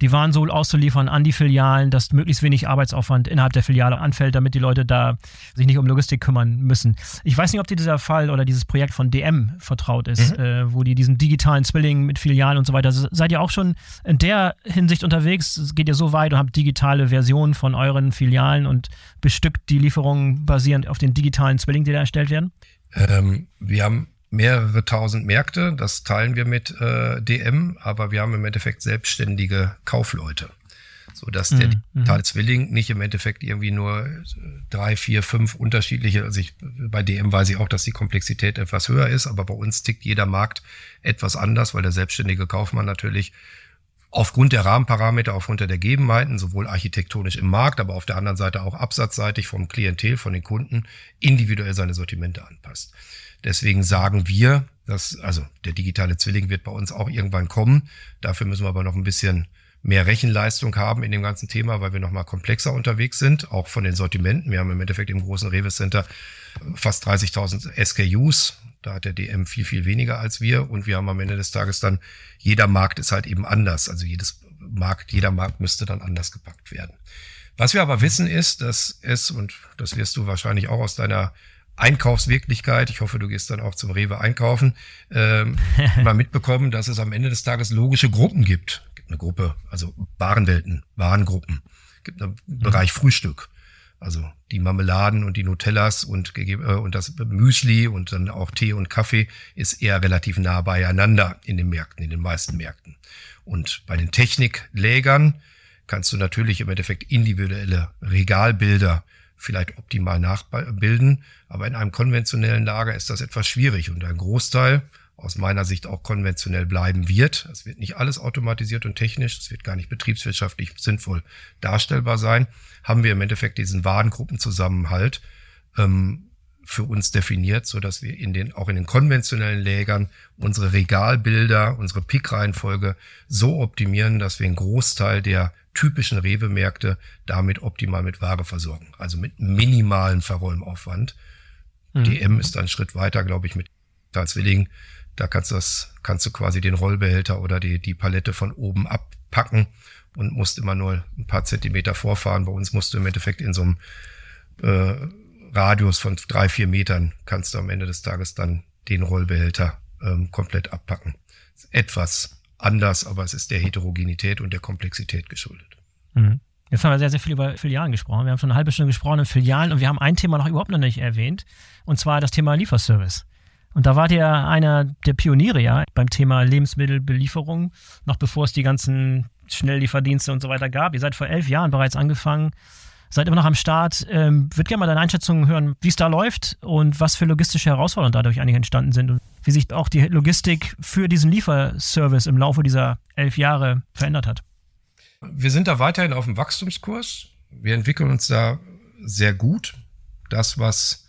die Waren so auszuliefern an die Filialen, dass möglichst wenig Arbeitsaufwand innerhalb der Filiale anfällt, damit die Leute da sich nicht um Logistik kümmern müssen. Ich weiß nicht, ob dir dieser Fall oder dieses Projekt von DM vertraut ist, mhm. äh, wo die diesen digitalen Zwilling mit Filialen und so weiter. Seid ihr auch schon in der Hinsicht unterwegs? Geht ja so weit und habt digitale Versionen von euren Filialen und bestückt die Lieferungen basierend auf den digitalen Zwillingen, die da erstellt werden? Ähm, wir haben mehrere tausend Märkte. Das teilen wir mit äh, DM, aber wir haben im Endeffekt selbstständige Kaufleute. So dass der mhm. digitale Zwilling nicht im Endeffekt irgendwie nur drei, vier, fünf unterschiedliche, also ich, bei DM weiß ich auch, dass die Komplexität etwas höher ist, aber bei uns tickt jeder Markt etwas anders, weil der selbstständige Kaufmann natürlich aufgrund der Rahmenparameter, aufgrund der Gegebenheiten, sowohl architektonisch im Markt, aber auf der anderen Seite auch absatzseitig vom Klientel, von den Kunden, individuell seine Sortimente anpasst. Deswegen sagen wir, dass, also der digitale Zwilling wird bei uns auch irgendwann kommen. Dafür müssen wir aber noch ein bisschen mehr Rechenleistung haben in dem ganzen Thema, weil wir noch mal komplexer unterwegs sind, auch von den Sortimenten. Wir haben im Endeffekt im großen Rewe Center fast 30.000 SKUs. Da hat der DM viel, viel weniger als wir. Und wir haben am Ende des Tages dann, jeder Markt ist halt eben anders. Also jedes Markt, jeder Markt müsste dann anders gepackt werden. Was wir aber wissen ist, dass es, und das wirst du wahrscheinlich auch aus deiner Einkaufswirklichkeit, ich hoffe, du gehst dann auch zum Rewe einkaufen, ähm, <laughs> mal mitbekommen, dass es am Ende des Tages logische Gruppen gibt. gibt eine Gruppe, also Warenwelten, Warengruppen. gibt einen mhm. Bereich Frühstück. Also die Marmeladen und die Nutellas und, äh, und das Müsli und dann auch Tee und Kaffee ist eher relativ nah beieinander in den Märkten, in den meisten Märkten. Und bei den Techniklägern kannst du natürlich im Endeffekt individuelle Regalbilder vielleicht optimal nachbilden. Aber in einem konventionellen Lager ist das etwas schwierig und ein Großteil aus meiner Sicht auch konventionell bleiben wird. Es wird nicht alles automatisiert und technisch, es wird gar nicht betriebswirtschaftlich sinnvoll darstellbar sein. Haben wir im Endeffekt diesen Warengruppenzusammenhalt ähm, für uns definiert, so dass wir in den, auch in den konventionellen Lägern unsere Regalbilder, unsere Pickreihenfolge so optimieren, dass wir einen Großteil der typischen Rewe-Märkte damit optimal mit Ware versorgen. Also mit minimalen Verräumaufwand. Mhm. DM ist ein Schritt weiter, glaube ich, mit Zwilling. Da kannst du das, kannst du quasi den Rollbehälter oder die, die Palette von oben abpacken und musst immer nur ein paar Zentimeter vorfahren. Bei uns musst du im Endeffekt in so einem äh, Radius von drei, vier Metern kannst du am Ende des Tages dann den Rollbehälter ähm, komplett abpacken. Etwas anders, aber es ist der Heterogenität und der Komplexität geschuldet. Mhm. Jetzt haben wir sehr, sehr viel über Filialen gesprochen. Wir haben schon eine halbe Stunde gesprochen in Filialen und wir haben ein Thema noch überhaupt noch nicht erwähnt, und zwar das Thema Lieferservice. Und da wart ihr einer der Pioniere ja beim Thema Lebensmittelbelieferung, noch bevor es die ganzen Schnelllieferdienste und so weiter gab. Ihr seid vor elf Jahren bereits angefangen, seid immer noch am Start. Ähm, Würde gerne mal deine Einschätzung hören, wie es da läuft und was für logistische Herausforderungen dadurch eigentlich entstanden sind und wie sich auch die Logistik für diesen Lieferservice im Laufe dieser elf Jahre verändert hat. Wir sind da weiterhin auf dem Wachstumskurs. Wir entwickeln uns da sehr gut. Das, was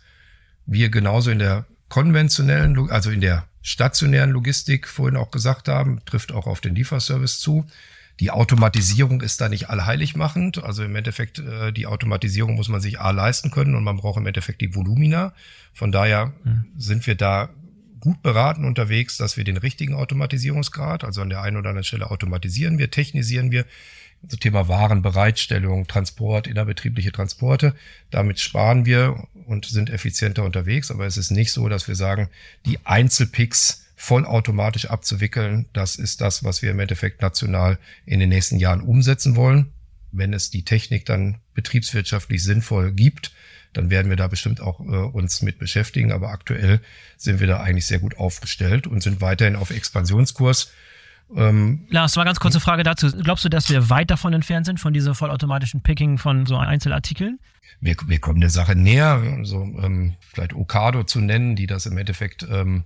wir genauso in der konventionellen, also in der stationären Logistik vorhin auch gesagt haben, trifft auch auf den Lieferservice zu. Die Automatisierung ist da nicht allheilig machend. Also im Endeffekt, äh, die Automatisierung muss man sich A leisten können und man braucht im Endeffekt die Volumina. Von daher mhm. sind wir da gut beraten unterwegs, dass wir den richtigen Automatisierungsgrad, also an der einen oder anderen Stelle automatisieren wir, technisieren wir. Also Thema Warenbereitstellung, Transport, innerbetriebliche Transporte. Damit sparen wir und sind effizienter unterwegs. Aber es ist nicht so, dass wir sagen, die Einzelpicks vollautomatisch abzuwickeln, das ist das, was wir im Endeffekt national in den nächsten Jahren umsetzen wollen. Wenn es die Technik dann betriebswirtschaftlich sinnvoll gibt, dann werden wir da bestimmt auch äh, uns mit beschäftigen. Aber aktuell sind wir da eigentlich sehr gut aufgestellt und sind weiterhin auf Expansionskurs. Ähm, Lars, mal ganz kurze Frage dazu. Glaubst du, dass wir weit davon entfernt sind, von dieser vollautomatischen Picking von so Einzelartikeln? Wir, wir kommen der Sache näher, so ähm, vielleicht Okado zu nennen, die das im Endeffekt ähm,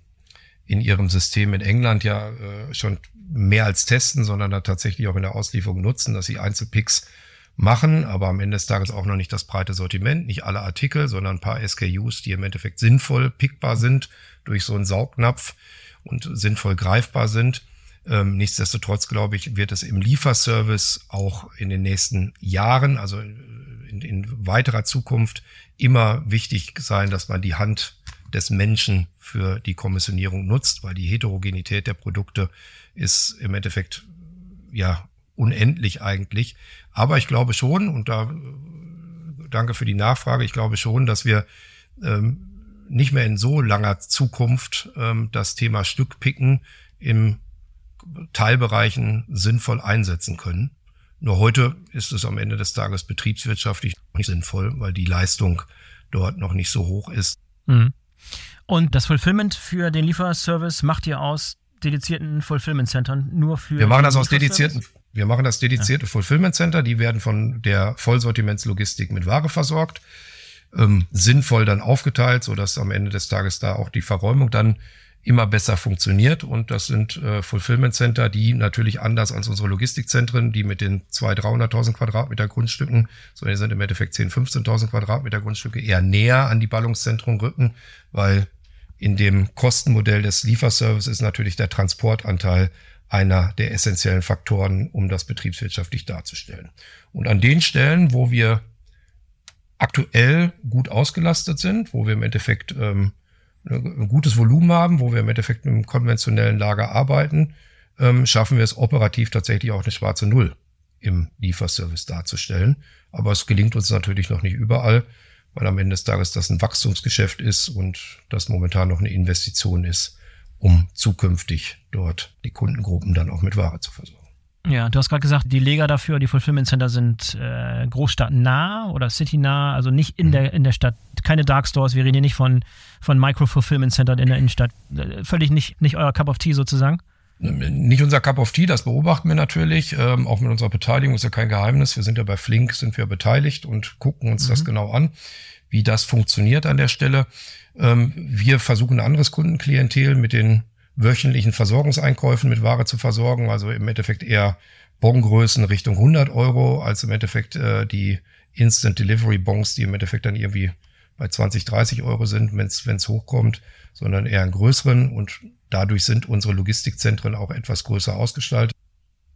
in ihrem System in England ja äh, schon mehr als testen, sondern da tatsächlich auch in der Auslieferung nutzen, dass sie Einzelpicks machen, aber am Ende des Tages auch noch nicht das breite Sortiment, nicht alle Artikel, sondern ein paar SKUs, die im Endeffekt sinnvoll pickbar sind durch so einen Saugnapf und sinnvoll greifbar sind. Ähm, nichtsdestotrotz, glaube ich, wird es im Lieferservice auch in den nächsten Jahren, also in, in weiterer Zukunft, immer wichtig sein, dass man die Hand des Menschen für die Kommissionierung nutzt, weil die Heterogenität der Produkte ist im Endeffekt ja unendlich eigentlich. Aber ich glaube schon, und da danke für die Nachfrage, ich glaube schon, dass wir ähm, nicht mehr in so langer Zukunft ähm, das Thema Stückpicken im Teilbereichen sinnvoll einsetzen können. Nur heute ist es am Ende des Tages betriebswirtschaftlich nicht sinnvoll, weil die Leistung dort noch nicht so hoch ist. Mhm. Und das Fulfillment für den Lieferservice macht ihr aus dedizierten Fulfillment Centern nur für. Wir machen das aus dedizierten. Wir machen das dedizierte ja. Fulfillment Center. Die werden von der Vollsortimentslogistik mit Ware versorgt, ähm, sinnvoll dann aufgeteilt, so dass am Ende des Tages da auch die Verräumung dann immer besser funktioniert. Und das sind äh, Fulfillment Center, die natürlich anders als unsere Logistikzentren, die mit den 200.000, 300.000 Quadratmeter Grundstücken, sondern sind im Endeffekt 10.000, 15.000 Quadratmeter Grundstücke eher näher an die Ballungszentren rücken, weil in dem Kostenmodell des Lieferservices ist natürlich der Transportanteil einer der essentiellen Faktoren, um das betriebswirtschaftlich darzustellen. Und an den Stellen, wo wir aktuell gut ausgelastet sind, wo wir im Endeffekt ähm, ein gutes Volumen haben, wo wir im Endeffekt im konventionellen Lager arbeiten, ähm, schaffen wir es operativ tatsächlich auch eine schwarze Null im Lieferservice darzustellen. Aber es gelingt uns natürlich noch nicht überall, weil am Ende des Tages das ein Wachstumsgeschäft ist und das momentan noch eine Investition ist, um zukünftig dort die Kundengruppen dann auch mit Ware zu versorgen. Ja, du hast gerade gesagt, die Leger dafür, die Fulfillment Center sind äh, großstadtnah oder citynah, also nicht in mhm. der in der Stadt, keine Dark Stores. Wir reden hier nicht von von Micro Fulfillment Center in der Innenstadt. Äh, völlig nicht nicht euer Cup of Tea sozusagen. Nicht unser Cup of Tea, das beobachten wir natürlich. Ähm, auch mit unserer Beteiligung ist ja kein Geheimnis. Wir sind ja bei Flink, sind wir beteiligt und gucken uns mhm. das genau an, wie das funktioniert an der Stelle. Ähm, wir versuchen ein anderes Kundenklientel mit den wöchentlichen Versorgungseinkäufen mit Ware zu versorgen, also im Endeffekt eher Bongrößen Richtung 100 Euro, als im Endeffekt äh, die Instant Delivery Bons, die im Endeffekt dann irgendwie bei 20, 30 Euro sind, wenn es hochkommt, sondern eher einen größeren und dadurch sind unsere Logistikzentren auch etwas größer ausgestaltet.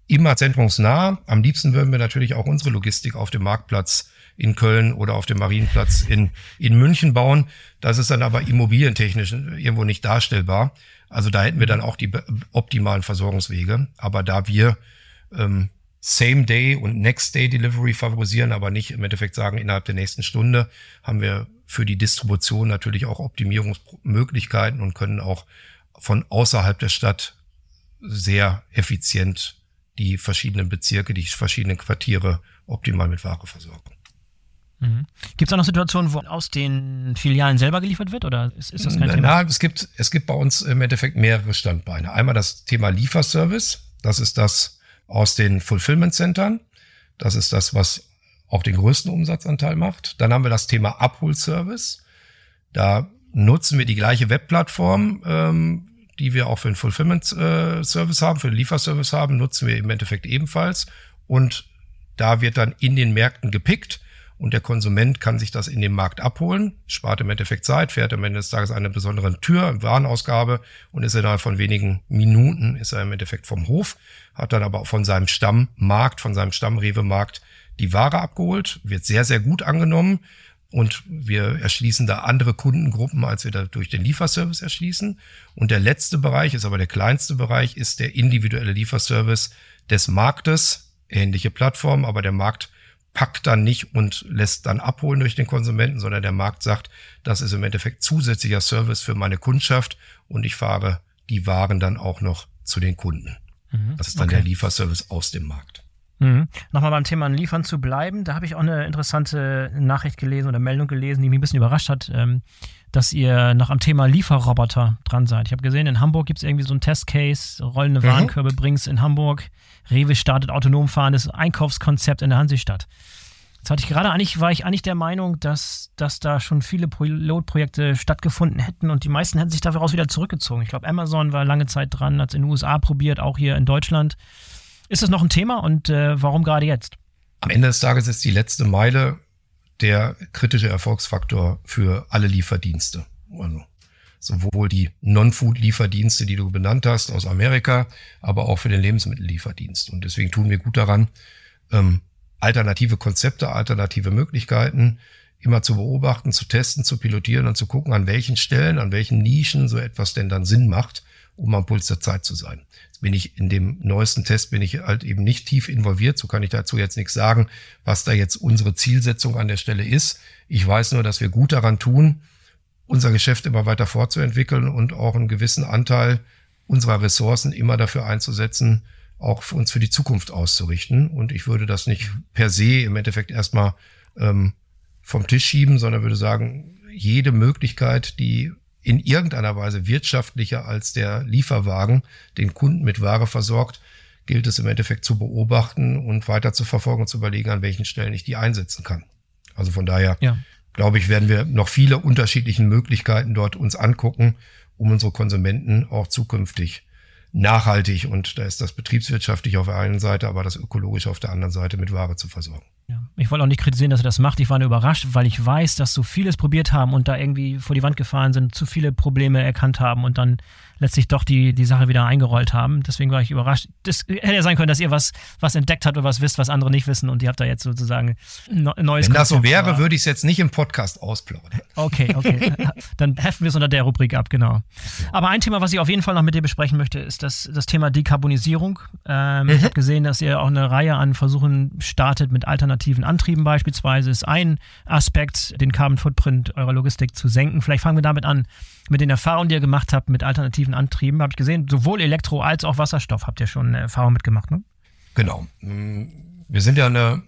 Immer zentrumsnah. Am liebsten würden wir natürlich auch unsere Logistik auf dem Marktplatz in Köln oder auf dem Marienplatz in, in München bauen. Das ist dann aber immobilientechnisch irgendwo nicht darstellbar. Also da hätten wir dann auch die optimalen Versorgungswege. Aber da wir ähm, Same-Day und Next-Day-Delivery favorisieren, aber nicht im Endeffekt sagen, innerhalb der nächsten Stunde, haben wir für die Distribution natürlich auch Optimierungsmöglichkeiten und können auch von außerhalb der Stadt sehr effizient die verschiedenen Bezirke, die verschiedenen Quartiere optimal mit Ware versorgen. Mhm. Gibt es auch noch Situationen, wo aus den Filialen selber geliefert wird oder ist, ist das kein Thema? Na, es gibt, es gibt bei uns im Endeffekt mehrere Standbeine. Einmal das Thema Lieferservice. Das ist das aus den Fulfillment Centern. Das ist das, was auch den größten Umsatzanteil macht. Dann haben wir das Thema Abholservice. Da nutzen wir die gleiche Webplattform, ähm, die wir auch für den Fulfillment äh, Service haben, für den Lieferservice haben, nutzen wir im Endeffekt ebenfalls. Und da wird dann in den Märkten gepickt und der Konsument kann sich das in dem Markt abholen, spart im Endeffekt Zeit, fährt am Ende des Tages eine besondere Tür, Warenausgabe und ist innerhalb von wenigen Minuten ist er im Endeffekt vom Hof, hat dann aber auch von seinem Stammmarkt, von seinem Stammrewe-Markt die Ware abgeholt, wird sehr, sehr gut angenommen und wir erschließen da andere Kundengruppen, als wir da durch den Lieferservice erschließen. Und der letzte Bereich ist aber der kleinste Bereich, ist der individuelle Lieferservice des Marktes. Ähnliche Plattform, aber der Markt packt dann nicht und lässt dann abholen durch den Konsumenten, sondern der Markt sagt, das ist im Endeffekt zusätzlicher Service für meine Kundschaft und ich fahre die Waren dann auch noch zu den Kunden. Mhm, das ist dann okay. der Lieferservice aus dem Markt. Mhm. Nochmal beim Thema Liefern zu bleiben. Da habe ich auch eine interessante Nachricht gelesen oder Meldung gelesen, die mich ein bisschen überrascht hat, ähm, dass ihr noch am Thema Lieferroboter dran seid. Ich habe gesehen, in Hamburg gibt es irgendwie so ein Testcase, rollende mhm. Warenkörbe bringst in Hamburg. Rewe startet autonom fahrendes Einkaufskonzept in der Hansestadt. Jetzt hatte ich gerade eigentlich, war ich eigentlich der Meinung, dass, dass da schon viele Pilotprojekte stattgefunden hätten und die meisten hätten sich daraus wieder zurückgezogen. Ich glaube, Amazon war lange Zeit dran, hat es in den USA probiert, auch hier in Deutschland. Ist das noch ein Thema und äh, warum gerade jetzt? Am Ende des Tages ist die letzte Meile der kritische Erfolgsfaktor für alle Lieferdienste. Also sowohl die Non-Food-Lieferdienste, die du benannt hast aus Amerika, aber auch für den Lebensmittellieferdienst. Und deswegen tun wir gut daran, ähm, alternative Konzepte, alternative Möglichkeiten immer zu beobachten, zu testen, zu pilotieren und zu gucken, an welchen Stellen, an welchen Nischen so etwas denn dann Sinn macht, um am Puls der Zeit zu sein bin ich in dem neuesten Test bin ich halt eben nicht tief involviert. So kann ich dazu jetzt nichts sagen, was da jetzt unsere Zielsetzung an der Stelle ist. Ich weiß nur, dass wir gut daran tun, unser Geschäft immer weiter fortzuentwickeln und auch einen gewissen Anteil unserer Ressourcen immer dafür einzusetzen, auch für uns für die Zukunft auszurichten. Und ich würde das nicht per se im Endeffekt erstmal ähm, vom Tisch schieben, sondern würde sagen, jede Möglichkeit, die in irgendeiner Weise wirtschaftlicher als der Lieferwagen den Kunden mit Ware versorgt, gilt es im Endeffekt zu beobachten und weiter zu verfolgen und zu überlegen, an welchen Stellen ich die einsetzen kann. Also von daher, ja. Glaube ich, werden wir noch viele unterschiedliche Möglichkeiten dort uns angucken, um unsere Konsumenten auch zukünftig nachhaltig und da ist das betriebswirtschaftlich auf der einen Seite, aber das ökologisch auf der anderen Seite mit Ware zu versorgen. Ich wollte auch nicht kritisieren, dass er das macht. Ich war nur überrascht, weil ich weiß, dass so vieles probiert haben und da irgendwie vor die Wand gefahren sind, zu viele Probleme erkannt haben und dann letztlich doch die, die Sache wieder eingerollt haben. Deswegen war ich überrascht. Das hätte ja sein können, dass ihr was, was entdeckt habt oder was wisst, was andere nicht wissen und ihr habt da jetzt sozusagen neues Wenn das so wäre, würde ich es jetzt nicht im Podcast ausplaudern. Okay, okay. <laughs> Dann heften wir es unter der Rubrik ab, genau. Aber ein Thema, was ich auf jeden Fall noch mit dir besprechen möchte, ist das, das Thema Dekarbonisierung. Ähm, mhm. Ich habe gesehen, dass ihr auch eine Reihe an Versuchen startet mit alternativen Antrieben beispielsweise. Ist ein Aspekt, den Carbon Footprint eurer Logistik zu senken. Vielleicht fangen wir damit an mit den Erfahrungen, die ihr gemacht habt mit alternativen Antrieben, habe ich gesehen, sowohl Elektro als auch Wasserstoff habt ihr schon Erfahrung mitgemacht, ne? Genau. Wir sind ja eine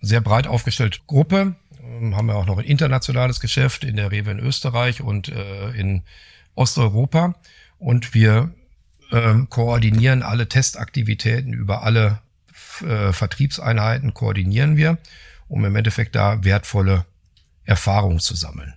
sehr breit aufgestellte Gruppe, haben ja auch noch ein internationales Geschäft in der Rewe in Österreich und äh, in Osteuropa und wir äh, koordinieren alle Testaktivitäten über alle äh, Vertriebseinheiten, koordinieren wir, um im Endeffekt da wertvolle Erfahrungen zu sammeln.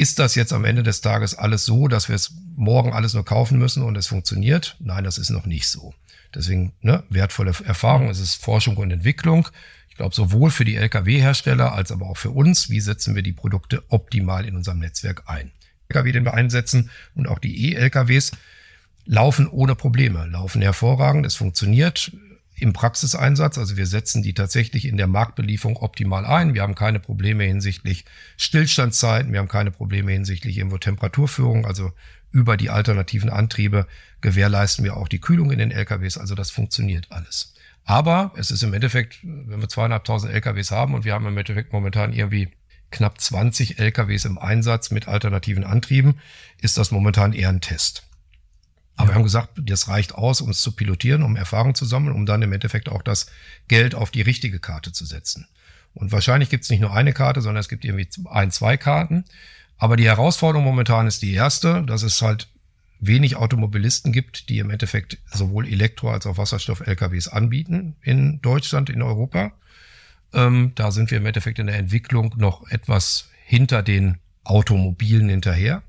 Ist das jetzt am Ende des Tages alles so, dass wir es morgen alles nur kaufen müssen und es funktioniert? Nein, das ist noch nicht so. Deswegen ne, wertvolle Erfahrung, es ist Forschung und Entwicklung. Ich glaube, sowohl für die Lkw-Hersteller als aber auch für uns, wie setzen wir die Produkte optimal in unserem Netzwerk ein. Lkw, den wir einsetzen und auch die E-Lkws laufen ohne Probleme, laufen hervorragend, es funktioniert im Praxiseinsatz. Also wir setzen die tatsächlich in der Marktbelieferung optimal ein. Wir haben keine Probleme hinsichtlich Stillstandszeiten. Wir haben keine Probleme hinsichtlich irgendwo Temperaturführung. Also über die alternativen Antriebe gewährleisten wir auch die Kühlung in den LKWs. Also das funktioniert alles. Aber es ist im Endeffekt, wenn wir zweieinhalbtausend LKWs haben und wir haben im Endeffekt momentan irgendwie knapp 20 LKWs im Einsatz mit alternativen Antrieben, ist das momentan eher ein Test. Aber wir haben gesagt, das reicht aus, um es zu pilotieren, um Erfahrung zu sammeln, um dann im Endeffekt auch das Geld auf die richtige Karte zu setzen. Und wahrscheinlich gibt es nicht nur eine Karte, sondern es gibt irgendwie ein, zwei Karten. Aber die Herausforderung momentan ist die erste, dass es halt wenig Automobilisten gibt, die im Endeffekt sowohl Elektro- als auch Wasserstoff-LKWs anbieten in Deutschland, in Europa. Ähm, da sind wir im Endeffekt in der Entwicklung noch etwas hinter den Automobilen hinterher.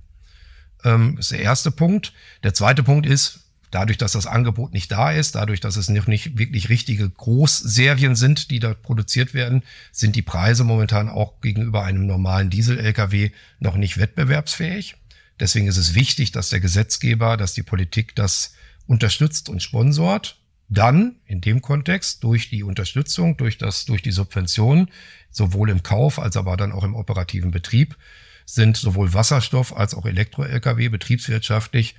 Ähm, ist der erste Punkt. Der zweite Punkt ist, dadurch, dass das Angebot nicht da ist, dadurch, dass es noch nicht wirklich richtige Großserien sind, die da produziert werden, sind die Preise momentan auch gegenüber einem normalen Diesel-Lkw noch nicht wettbewerbsfähig. Deswegen ist es wichtig, dass der Gesetzgeber, dass die Politik das unterstützt und sponsort. Dann in dem Kontext durch die Unterstützung, durch das, durch die Subvention, sowohl im Kauf als aber dann auch im operativen Betrieb, sind sowohl Wasserstoff als auch Elektro-Lkw betriebswirtschaftlich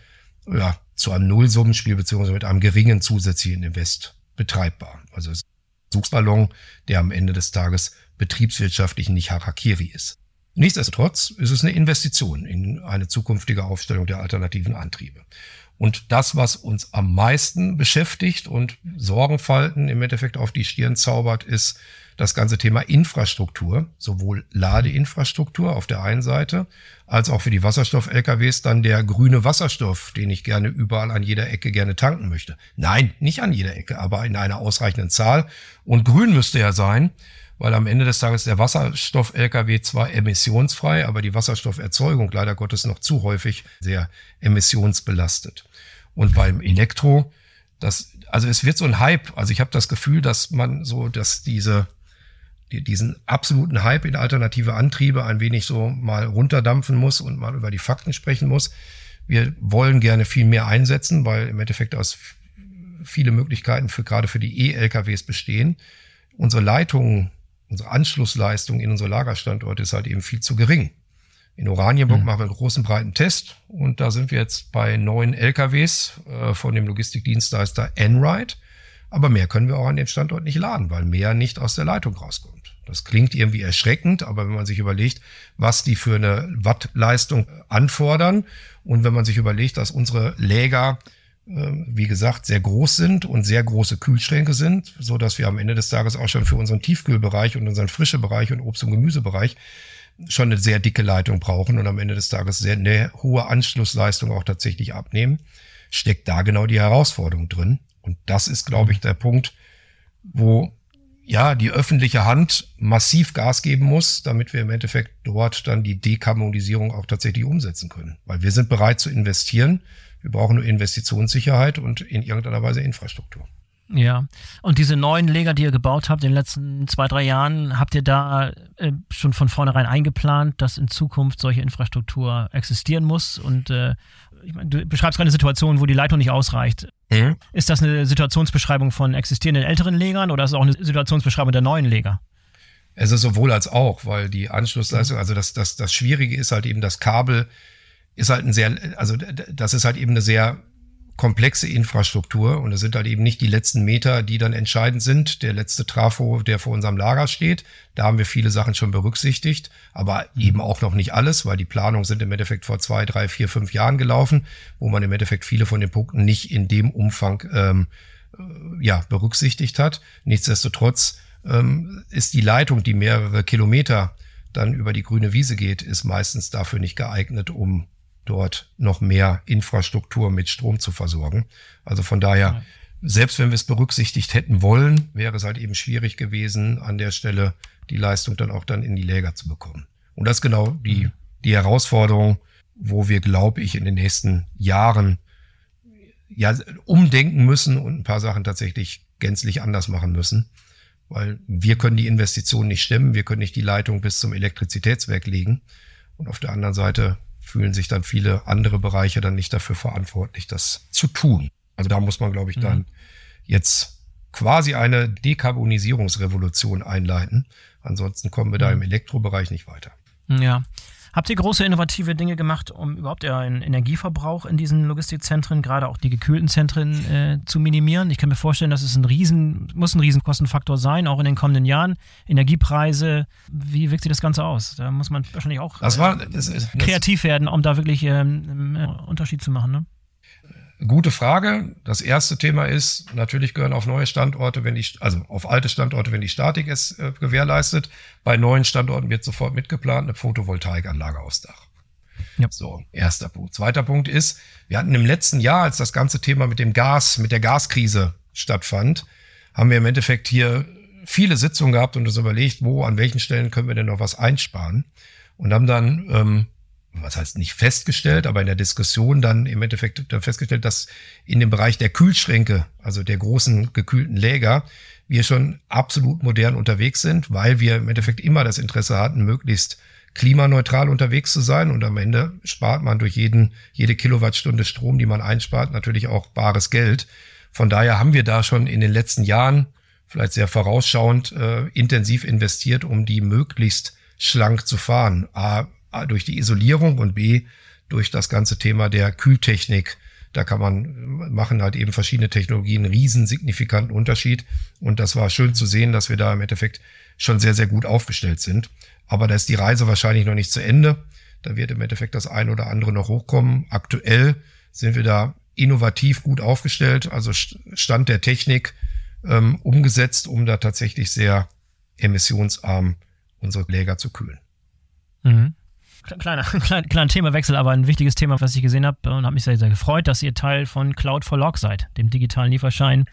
ja, zu einem Nullsummenspiel beziehungsweise mit einem geringen zusätzlichen Invest betreibbar. Also es ist ein Suchballon, der am Ende des Tages betriebswirtschaftlich nicht Harakiri ist. Nichtsdestotrotz ist es eine Investition in eine zukünftige Aufstellung der alternativen Antriebe. Und das, was uns am meisten beschäftigt und Sorgenfalten im Endeffekt auf die Stirn zaubert, ist das ganze Thema Infrastruktur, sowohl Ladeinfrastruktur auf der einen Seite, als auch für die Wasserstoff-LKWs dann der grüne Wasserstoff, den ich gerne überall an jeder Ecke gerne tanken möchte. Nein, nicht an jeder Ecke, aber in einer ausreichenden Zahl. Und grün müsste er sein, weil am Ende des Tages der Wasserstoff-LKW zwar emissionsfrei, aber die Wasserstofferzeugung leider Gottes noch zu häufig sehr emissionsbelastet. Und beim Elektro, das, also es wird so ein Hype. Also ich habe das Gefühl, dass man so, dass diese diesen absoluten Hype in alternative Antriebe ein wenig so mal runterdampfen muss und mal über die Fakten sprechen muss. Wir wollen gerne viel mehr einsetzen, weil im Endeffekt aus viele Möglichkeiten für gerade für die E-LKWs bestehen. Unsere Leitungen, unsere Anschlussleistung in unsere Lagerstandorte ist halt eben viel zu gering. In Oranienburg mhm. machen wir einen großen breiten Test und da sind wir jetzt bei neun LKWs äh, von dem Logistikdienstleister Enride. Aber mehr können wir auch an dem Standort nicht laden, weil mehr nicht aus der Leitung rauskommt. Das klingt irgendwie erschreckend, aber wenn man sich überlegt, was die für eine Wattleistung anfordern und wenn man sich überlegt, dass unsere Läger ähm, wie gesagt, sehr groß sind und sehr große Kühlschränke sind, so dass wir am Ende des Tages auch schon für unseren Tiefkühlbereich und unseren frische Bereich und Obst- und Gemüsebereich schon eine sehr dicke Leitung brauchen und am Ende des Tages sehr eine hohe Anschlussleistung auch tatsächlich abnehmen, steckt da genau die Herausforderung drin. Und das ist, glaube ich, der Punkt, wo ja die öffentliche Hand massiv Gas geben muss, damit wir im Endeffekt dort dann die Dekarbonisierung auch tatsächlich umsetzen können. Weil wir sind bereit zu investieren. Wir brauchen nur Investitionssicherheit und in irgendeiner Weise Infrastruktur. Ja, und diese neuen Leger, die ihr gebaut habt in den letzten zwei, drei Jahren, habt ihr da äh, schon von vornherein eingeplant, dass in Zukunft solche Infrastruktur existieren muss? Und äh, ich meine, du beschreibst gerade eine Situation, wo die Leitung nicht ausreicht. Mhm. Ist das eine Situationsbeschreibung von existierenden älteren Legern oder ist es auch eine Situationsbeschreibung der neuen Leger? Es ist sowohl als auch, weil die Anschlussleistung, also das, das, das Schwierige ist halt eben, das Kabel ist halt ein sehr, also das ist halt eben eine sehr komplexe Infrastruktur und es sind halt eben nicht die letzten Meter, die dann entscheidend sind. Der letzte Trafo, der vor unserem Lager steht, da haben wir viele Sachen schon berücksichtigt, aber mhm. eben auch noch nicht alles, weil die Planungen sind im Endeffekt vor zwei, drei, vier, fünf Jahren gelaufen, wo man im Endeffekt viele von den Punkten nicht in dem Umfang ähm, äh, ja berücksichtigt hat. Nichtsdestotrotz ähm, ist die Leitung, die mehrere Kilometer dann über die grüne Wiese geht, ist meistens dafür nicht geeignet, um dort noch mehr Infrastruktur mit Strom zu versorgen. Also von daher, selbst wenn wir es berücksichtigt hätten wollen, wäre es halt eben schwierig gewesen, an der Stelle die Leistung dann auch dann in die Läger zu bekommen. Und das ist genau die, die Herausforderung, wo wir, glaube ich, in den nächsten Jahren ja umdenken müssen und ein paar Sachen tatsächlich gänzlich anders machen müssen. Weil wir können die Investition nicht stemmen, wir können nicht die Leitung bis zum Elektrizitätswerk legen. Und auf der anderen Seite fühlen sich dann viele andere Bereiche dann nicht dafür verantwortlich, das zu tun. Also da muss man, glaube ich, dann mhm. jetzt quasi eine Dekarbonisierungsrevolution einleiten. Ansonsten kommen wir da mhm. im Elektrobereich nicht weiter. Ja. Habt ihr große innovative Dinge gemacht, um überhaupt euren Energieverbrauch in diesen Logistikzentren, gerade auch die gekühlten Zentren, äh, zu minimieren? Ich kann mir vorstellen, dass es ein riesen, muss ein Riesenkostenfaktor sein, auch in den kommenden Jahren. Energiepreise, wie wirkt sich das Ganze aus? Da muss man wahrscheinlich auch das war, das ist, kreativ werden, um da wirklich ähm, einen Unterschied zu machen. Ne? Gute Frage. Das erste Thema ist, natürlich gehören auf neue Standorte, wenn die, also auf alte Standorte, wenn die Statik es äh, gewährleistet. Bei neuen Standorten wird sofort mitgeplant eine Photovoltaikanlage aufs Dach. Ja. So, erster Punkt. Zweiter Punkt ist, wir hatten im letzten Jahr, als das ganze Thema mit dem Gas, mit der Gaskrise stattfand, haben wir im Endeffekt hier viele Sitzungen gehabt und uns überlegt, wo, an welchen Stellen können wir denn noch was einsparen und haben dann, ähm, was heißt nicht festgestellt, aber in der Diskussion dann im Endeffekt festgestellt, dass in dem Bereich der Kühlschränke, also der großen gekühlten Läger, wir schon absolut modern unterwegs sind, weil wir im Endeffekt immer das Interesse hatten, möglichst klimaneutral unterwegs zu sein und am Ende spart man durch jeden, jede Kilowattstunde Strom, die man einspart, natürlich auch bares Geld. Von daher haben wir da schon in den letzten Jahren, vielleicht sehr vorausschauend, äh, intensiv investiert, um die möglichst schlank zu fahren. A, durch die Isolierung und B, durch das ganze Thema der Kühltechnik. Da kann man machen halt eben verschiedene Technologien einen riesen signifikanten Unterschied. Und das war schön zu sehen, dass wir da im Endeffekt schon sehr, sehr gut aufgestellt sind. Aber da ist die Reise wahrscheinlich noch nicht zu Ende. Da wird im Endeffekt das ein oder andere noch hochkommen. Aktuell sind wir da innovativ gut aufgestellt, also Stand der Technik ähm, umgesetzt, um da tatsächlich sehr emissionsarm unsere Läger zu kühlen. Mhm. Kleiner, <laughs> kleiner, kleiner Themawechsel, aber ein wichtiges Thema, was ich gesehen habe und habe mich sehr, sehr gefreut, dass ihr Teil von Cloud for Log seid, dem digitalen Lieferschein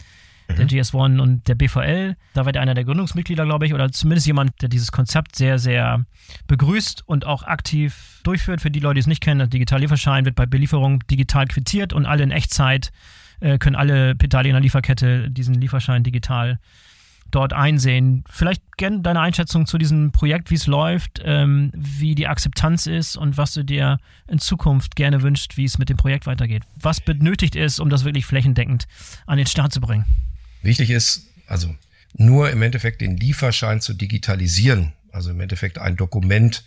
mhm. der GS1 und der BVL. Da war ihr einer der Gründungsmitglieder, glaube ich, oder zumindest jemand, der dieses Konzept sehr, sehr begrüßt und auch aktiv durchführt. Für die Leute, die es nicht kennen, der digitale Lieferschein wird bei Belieferung digital quittiert und alle in Echtzeit äh, können alle Pedale in der Lieferkette diesen Lieferschein digital dort einsehen. Vielleicht gerne deine Einschätzung zu diesem Projekt, wie es läuft, ähm, wie die Akzeptanz ist und was du dir in Zukunft gerne wünscht, wie es mit dem Projekt weitergeht. Was benötigt ist, um das wirklich flächendeckend an den Start zu bringen? Wichtig ist, also nur im Endeffekt den Lieferschein zu digitalisieren, also im Endeffekt ein Dokument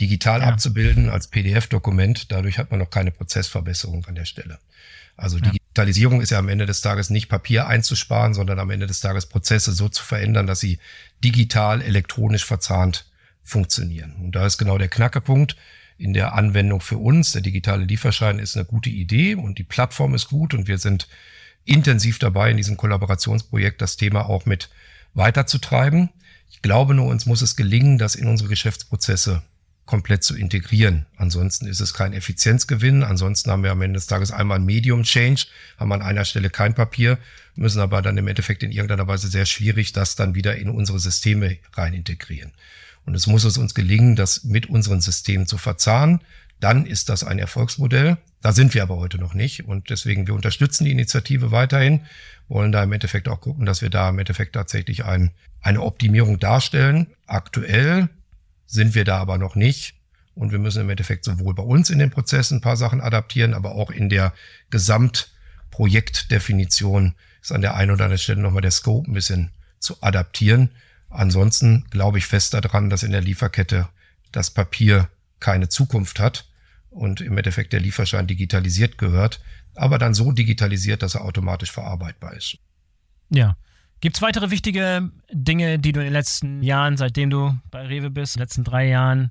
digital ja. abzubilden als PDF-Dokument. Dadurch hat man noch keine Prozessverbesserung an der Stelle. Also ja. Digitalisierung ist ja am Ende des Tages nicht Papier einzusparen, sondern am Ende des Tages Prozesse so zu verändern, dass sie digital, elektronisch verzahnt funktionieren. Und da ist genau der Knackepunkt in der Anwendung für uns. Der digitale Lieferschein ist eine gute Idee und die Plattform ist gut und wir sind intensiv dabei, in diesem Kollaborationsprojekt das Thema auch mit weiterzutreiben. Ich glaube nur, uns muss es gelingen, das in unsere Geschäftsprozesse komplett zu integrieren. Ansonsten ist es kein Effizienzgewinn. Ansonsten haben wir am Ende des Tages einmal ein Medium Change, haben an einer Stelle kein Papier, müssen aber dann im Endeffekt in irgendeiner Weise sehr schwierig das dann wieder in unsere Systeme rein integrieren. Und es muss es uns gelingen, das mit unseren Systemen zu verzahnen. Dann ist das ein Erfolgsmodell. Da sind wir aber heute noch nicht. Und deswegen, wir unterstützen die Initiative weiterhin, wollen da im Endeffekt auch gucken, dass wir da im Endeffekt tatsächlich ein, eine Optimierung darstellen. Aktuell sind wir da aber noch nicht. Und wir müssen im Endeffekt sowohl bei uns in den Prozessen ein paar Sachen adaptieren, aber auch in der Gesamtprojektdefinition ist an der einen oder anderen Stelle nochmal der Scope ein bisschen zu adaptieren. Ansonsten glaube ich fest daran, dass in der Lieferkette das Papier keine Zukunft hat und im Endeffekt der Lieferschein digitalisiert gehört, aber dann so digitalisiert, dass er automatisch verarbeitbar ist. Ja, Gibt es weitere wichtige Dinge, die du in den letzten Jahren, seitdem du bei Rewe bist, in den letzten drei Jahren,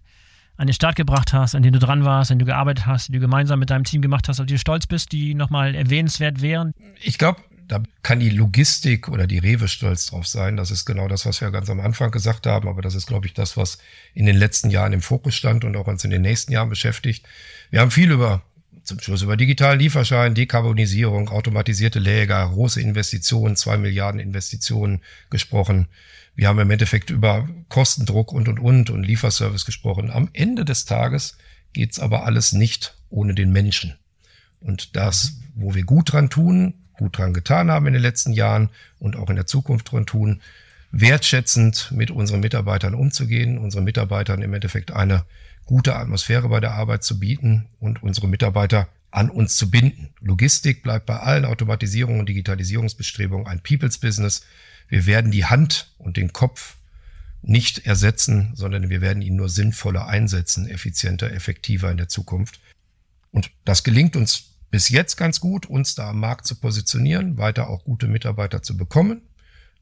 an den Start gebracht hast, an denen du dran warst, an denen du gearbeitet hast, die du gemeinsam mit deinem Team gemacht hast, auf die du stolz bist, die nochmal erwähnenswert wären? Ich glaube, da kann die Logistik oder die Rewe stolz drauf sein. Das ist genau das, was wir ganz am Anfang gesagt haben. Aber das ist, glaube ich, das, was in den letzten Jahren im Fokus stand und auch uns in den nächsten Jahren beschäftigt. Wir haben viel über zum Schluss über digitalen Lieferschein, Dekarbonisierung, automatisierte Läger, große Investitionen, zwei Milliarden Investitionen gesprochen. Wir haben im Endeffekt über Kostendruck und, und, und und Lieferservice gesprochen. Am Ende des Tages geht's aber alles nicht ohne den Menschen. Und das, wo wir gut dran tun, gut dran getan haben in den letzten Jahren und auch in der Zukunft dran tun, wertschätzend mit unseren Mitarbeitern umzugehen, unseren Mitarbeitern im Endeffekt eine gute Atmosphäre bei der Arbeit zu bieten und unsere Mitarbeiter an uns zu binden. Logistik bleibt bei allen Automatisierungen und Digitalisierungsbestrebungen ein People's Business. Wir werden die Hand und den Kopf nicht ersetzen, sondern wir werden ihn nur sinnvoller einsetzen, effizienter, effektiver in der Zukunft. Und das gelingt uns bis jetzt ganz gut, uns da am Markt zu positionieren, weiter auch gute Mitarbeiter zu bekommen.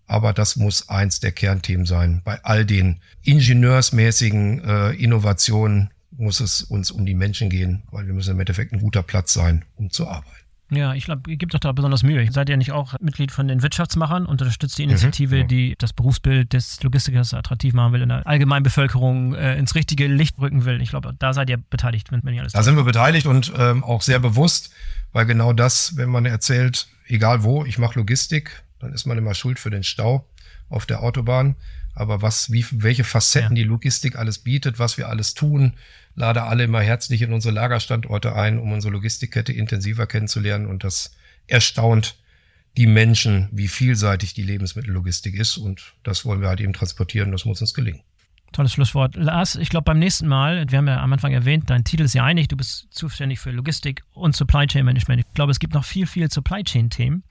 Aber das muss eins der Kernthemen sein. Bei all den ingenieursmäßigen äh, Innovationen muss es uns um die Menschen gehen, weil wir müssen im Endeffekt ein guter Platz sein, um zu arbeiten. Ja, ich glaube, ihr gebt doch da besonders Mühe. Seid ihr nicht auch Mitglied von den Wirtschaftsmachern und unterstützt die mhm. Initiative, mhm. die das Berufsbild des Logistikers attraktiv machen will, in der allgemeinen Bevölkerung äh, ins richtige Licht rücken will? Ich glaube, da seid ihr beteiligt, wenn, wenn ihr alles Da sind wir beteiligt und ähm, auch sehr bewusst, weil genau das, wenn man erzählt, egal wo, ich mache Logistik, dann ist man immer schuld für den Stau auf der Autobahn. Aber was, wie, welche Facetten ja. die Logistik alles bietet, was wir alles tun, lade alle immer herzlich in unsere Lagerstandorte ein, um unsere Logistikkette intensiver kennenzulernen. Und das erstaunt die Menschen, wie vielseitig die Lebensmittellogistik ist. Und das wollen wir halt eben transportieren. Das muss uns gelingen. Tolles Schlusswort. Lars, ich glaube beim nächsten Mal, wir haben ja am Anfang erwähnt, dein Titel ist ja einig, du bist zuständig für Logistik und Supply Chain Management. Ich glaube, es gibt noch viel, viel Supply Chain Themen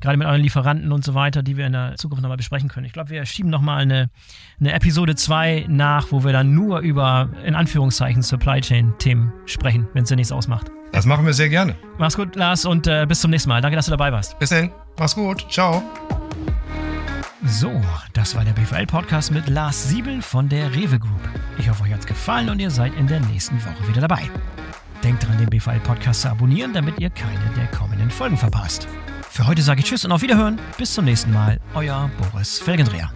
gerade mit euren Lieferanten und so weiter, die wir in der Zukunft nochmal besprechen können. Ich glaube, wir schieben nochmal eine, eine Episode 2 nach, wo wir dann nur über, in Anführungszeichen, Supply Chain-Themen sprechen, wenn es dir nichts ausmacht. Das machen wir sehr gerne. Mach's gut, Lars, und äh, bis zum nächsten Mal. Danke, dass du dabei warst. Bis dann. Mach's gut. Ciao. So, das war der BVL-Podcast mit Lars Siebel von der Rewe Group. Ich hoffe, euch hat's gefallen und ihr seid in der nächsten Woche wieder dabei. Denkt dran, den BVL-Podcast zu abonnieren, damit ihr keine der kommenden Folgen verpasst. Für heute sage ich Tschüss und auf Wiederhören. Bis zum nächsten Mal. Euer Boris Felgendreher.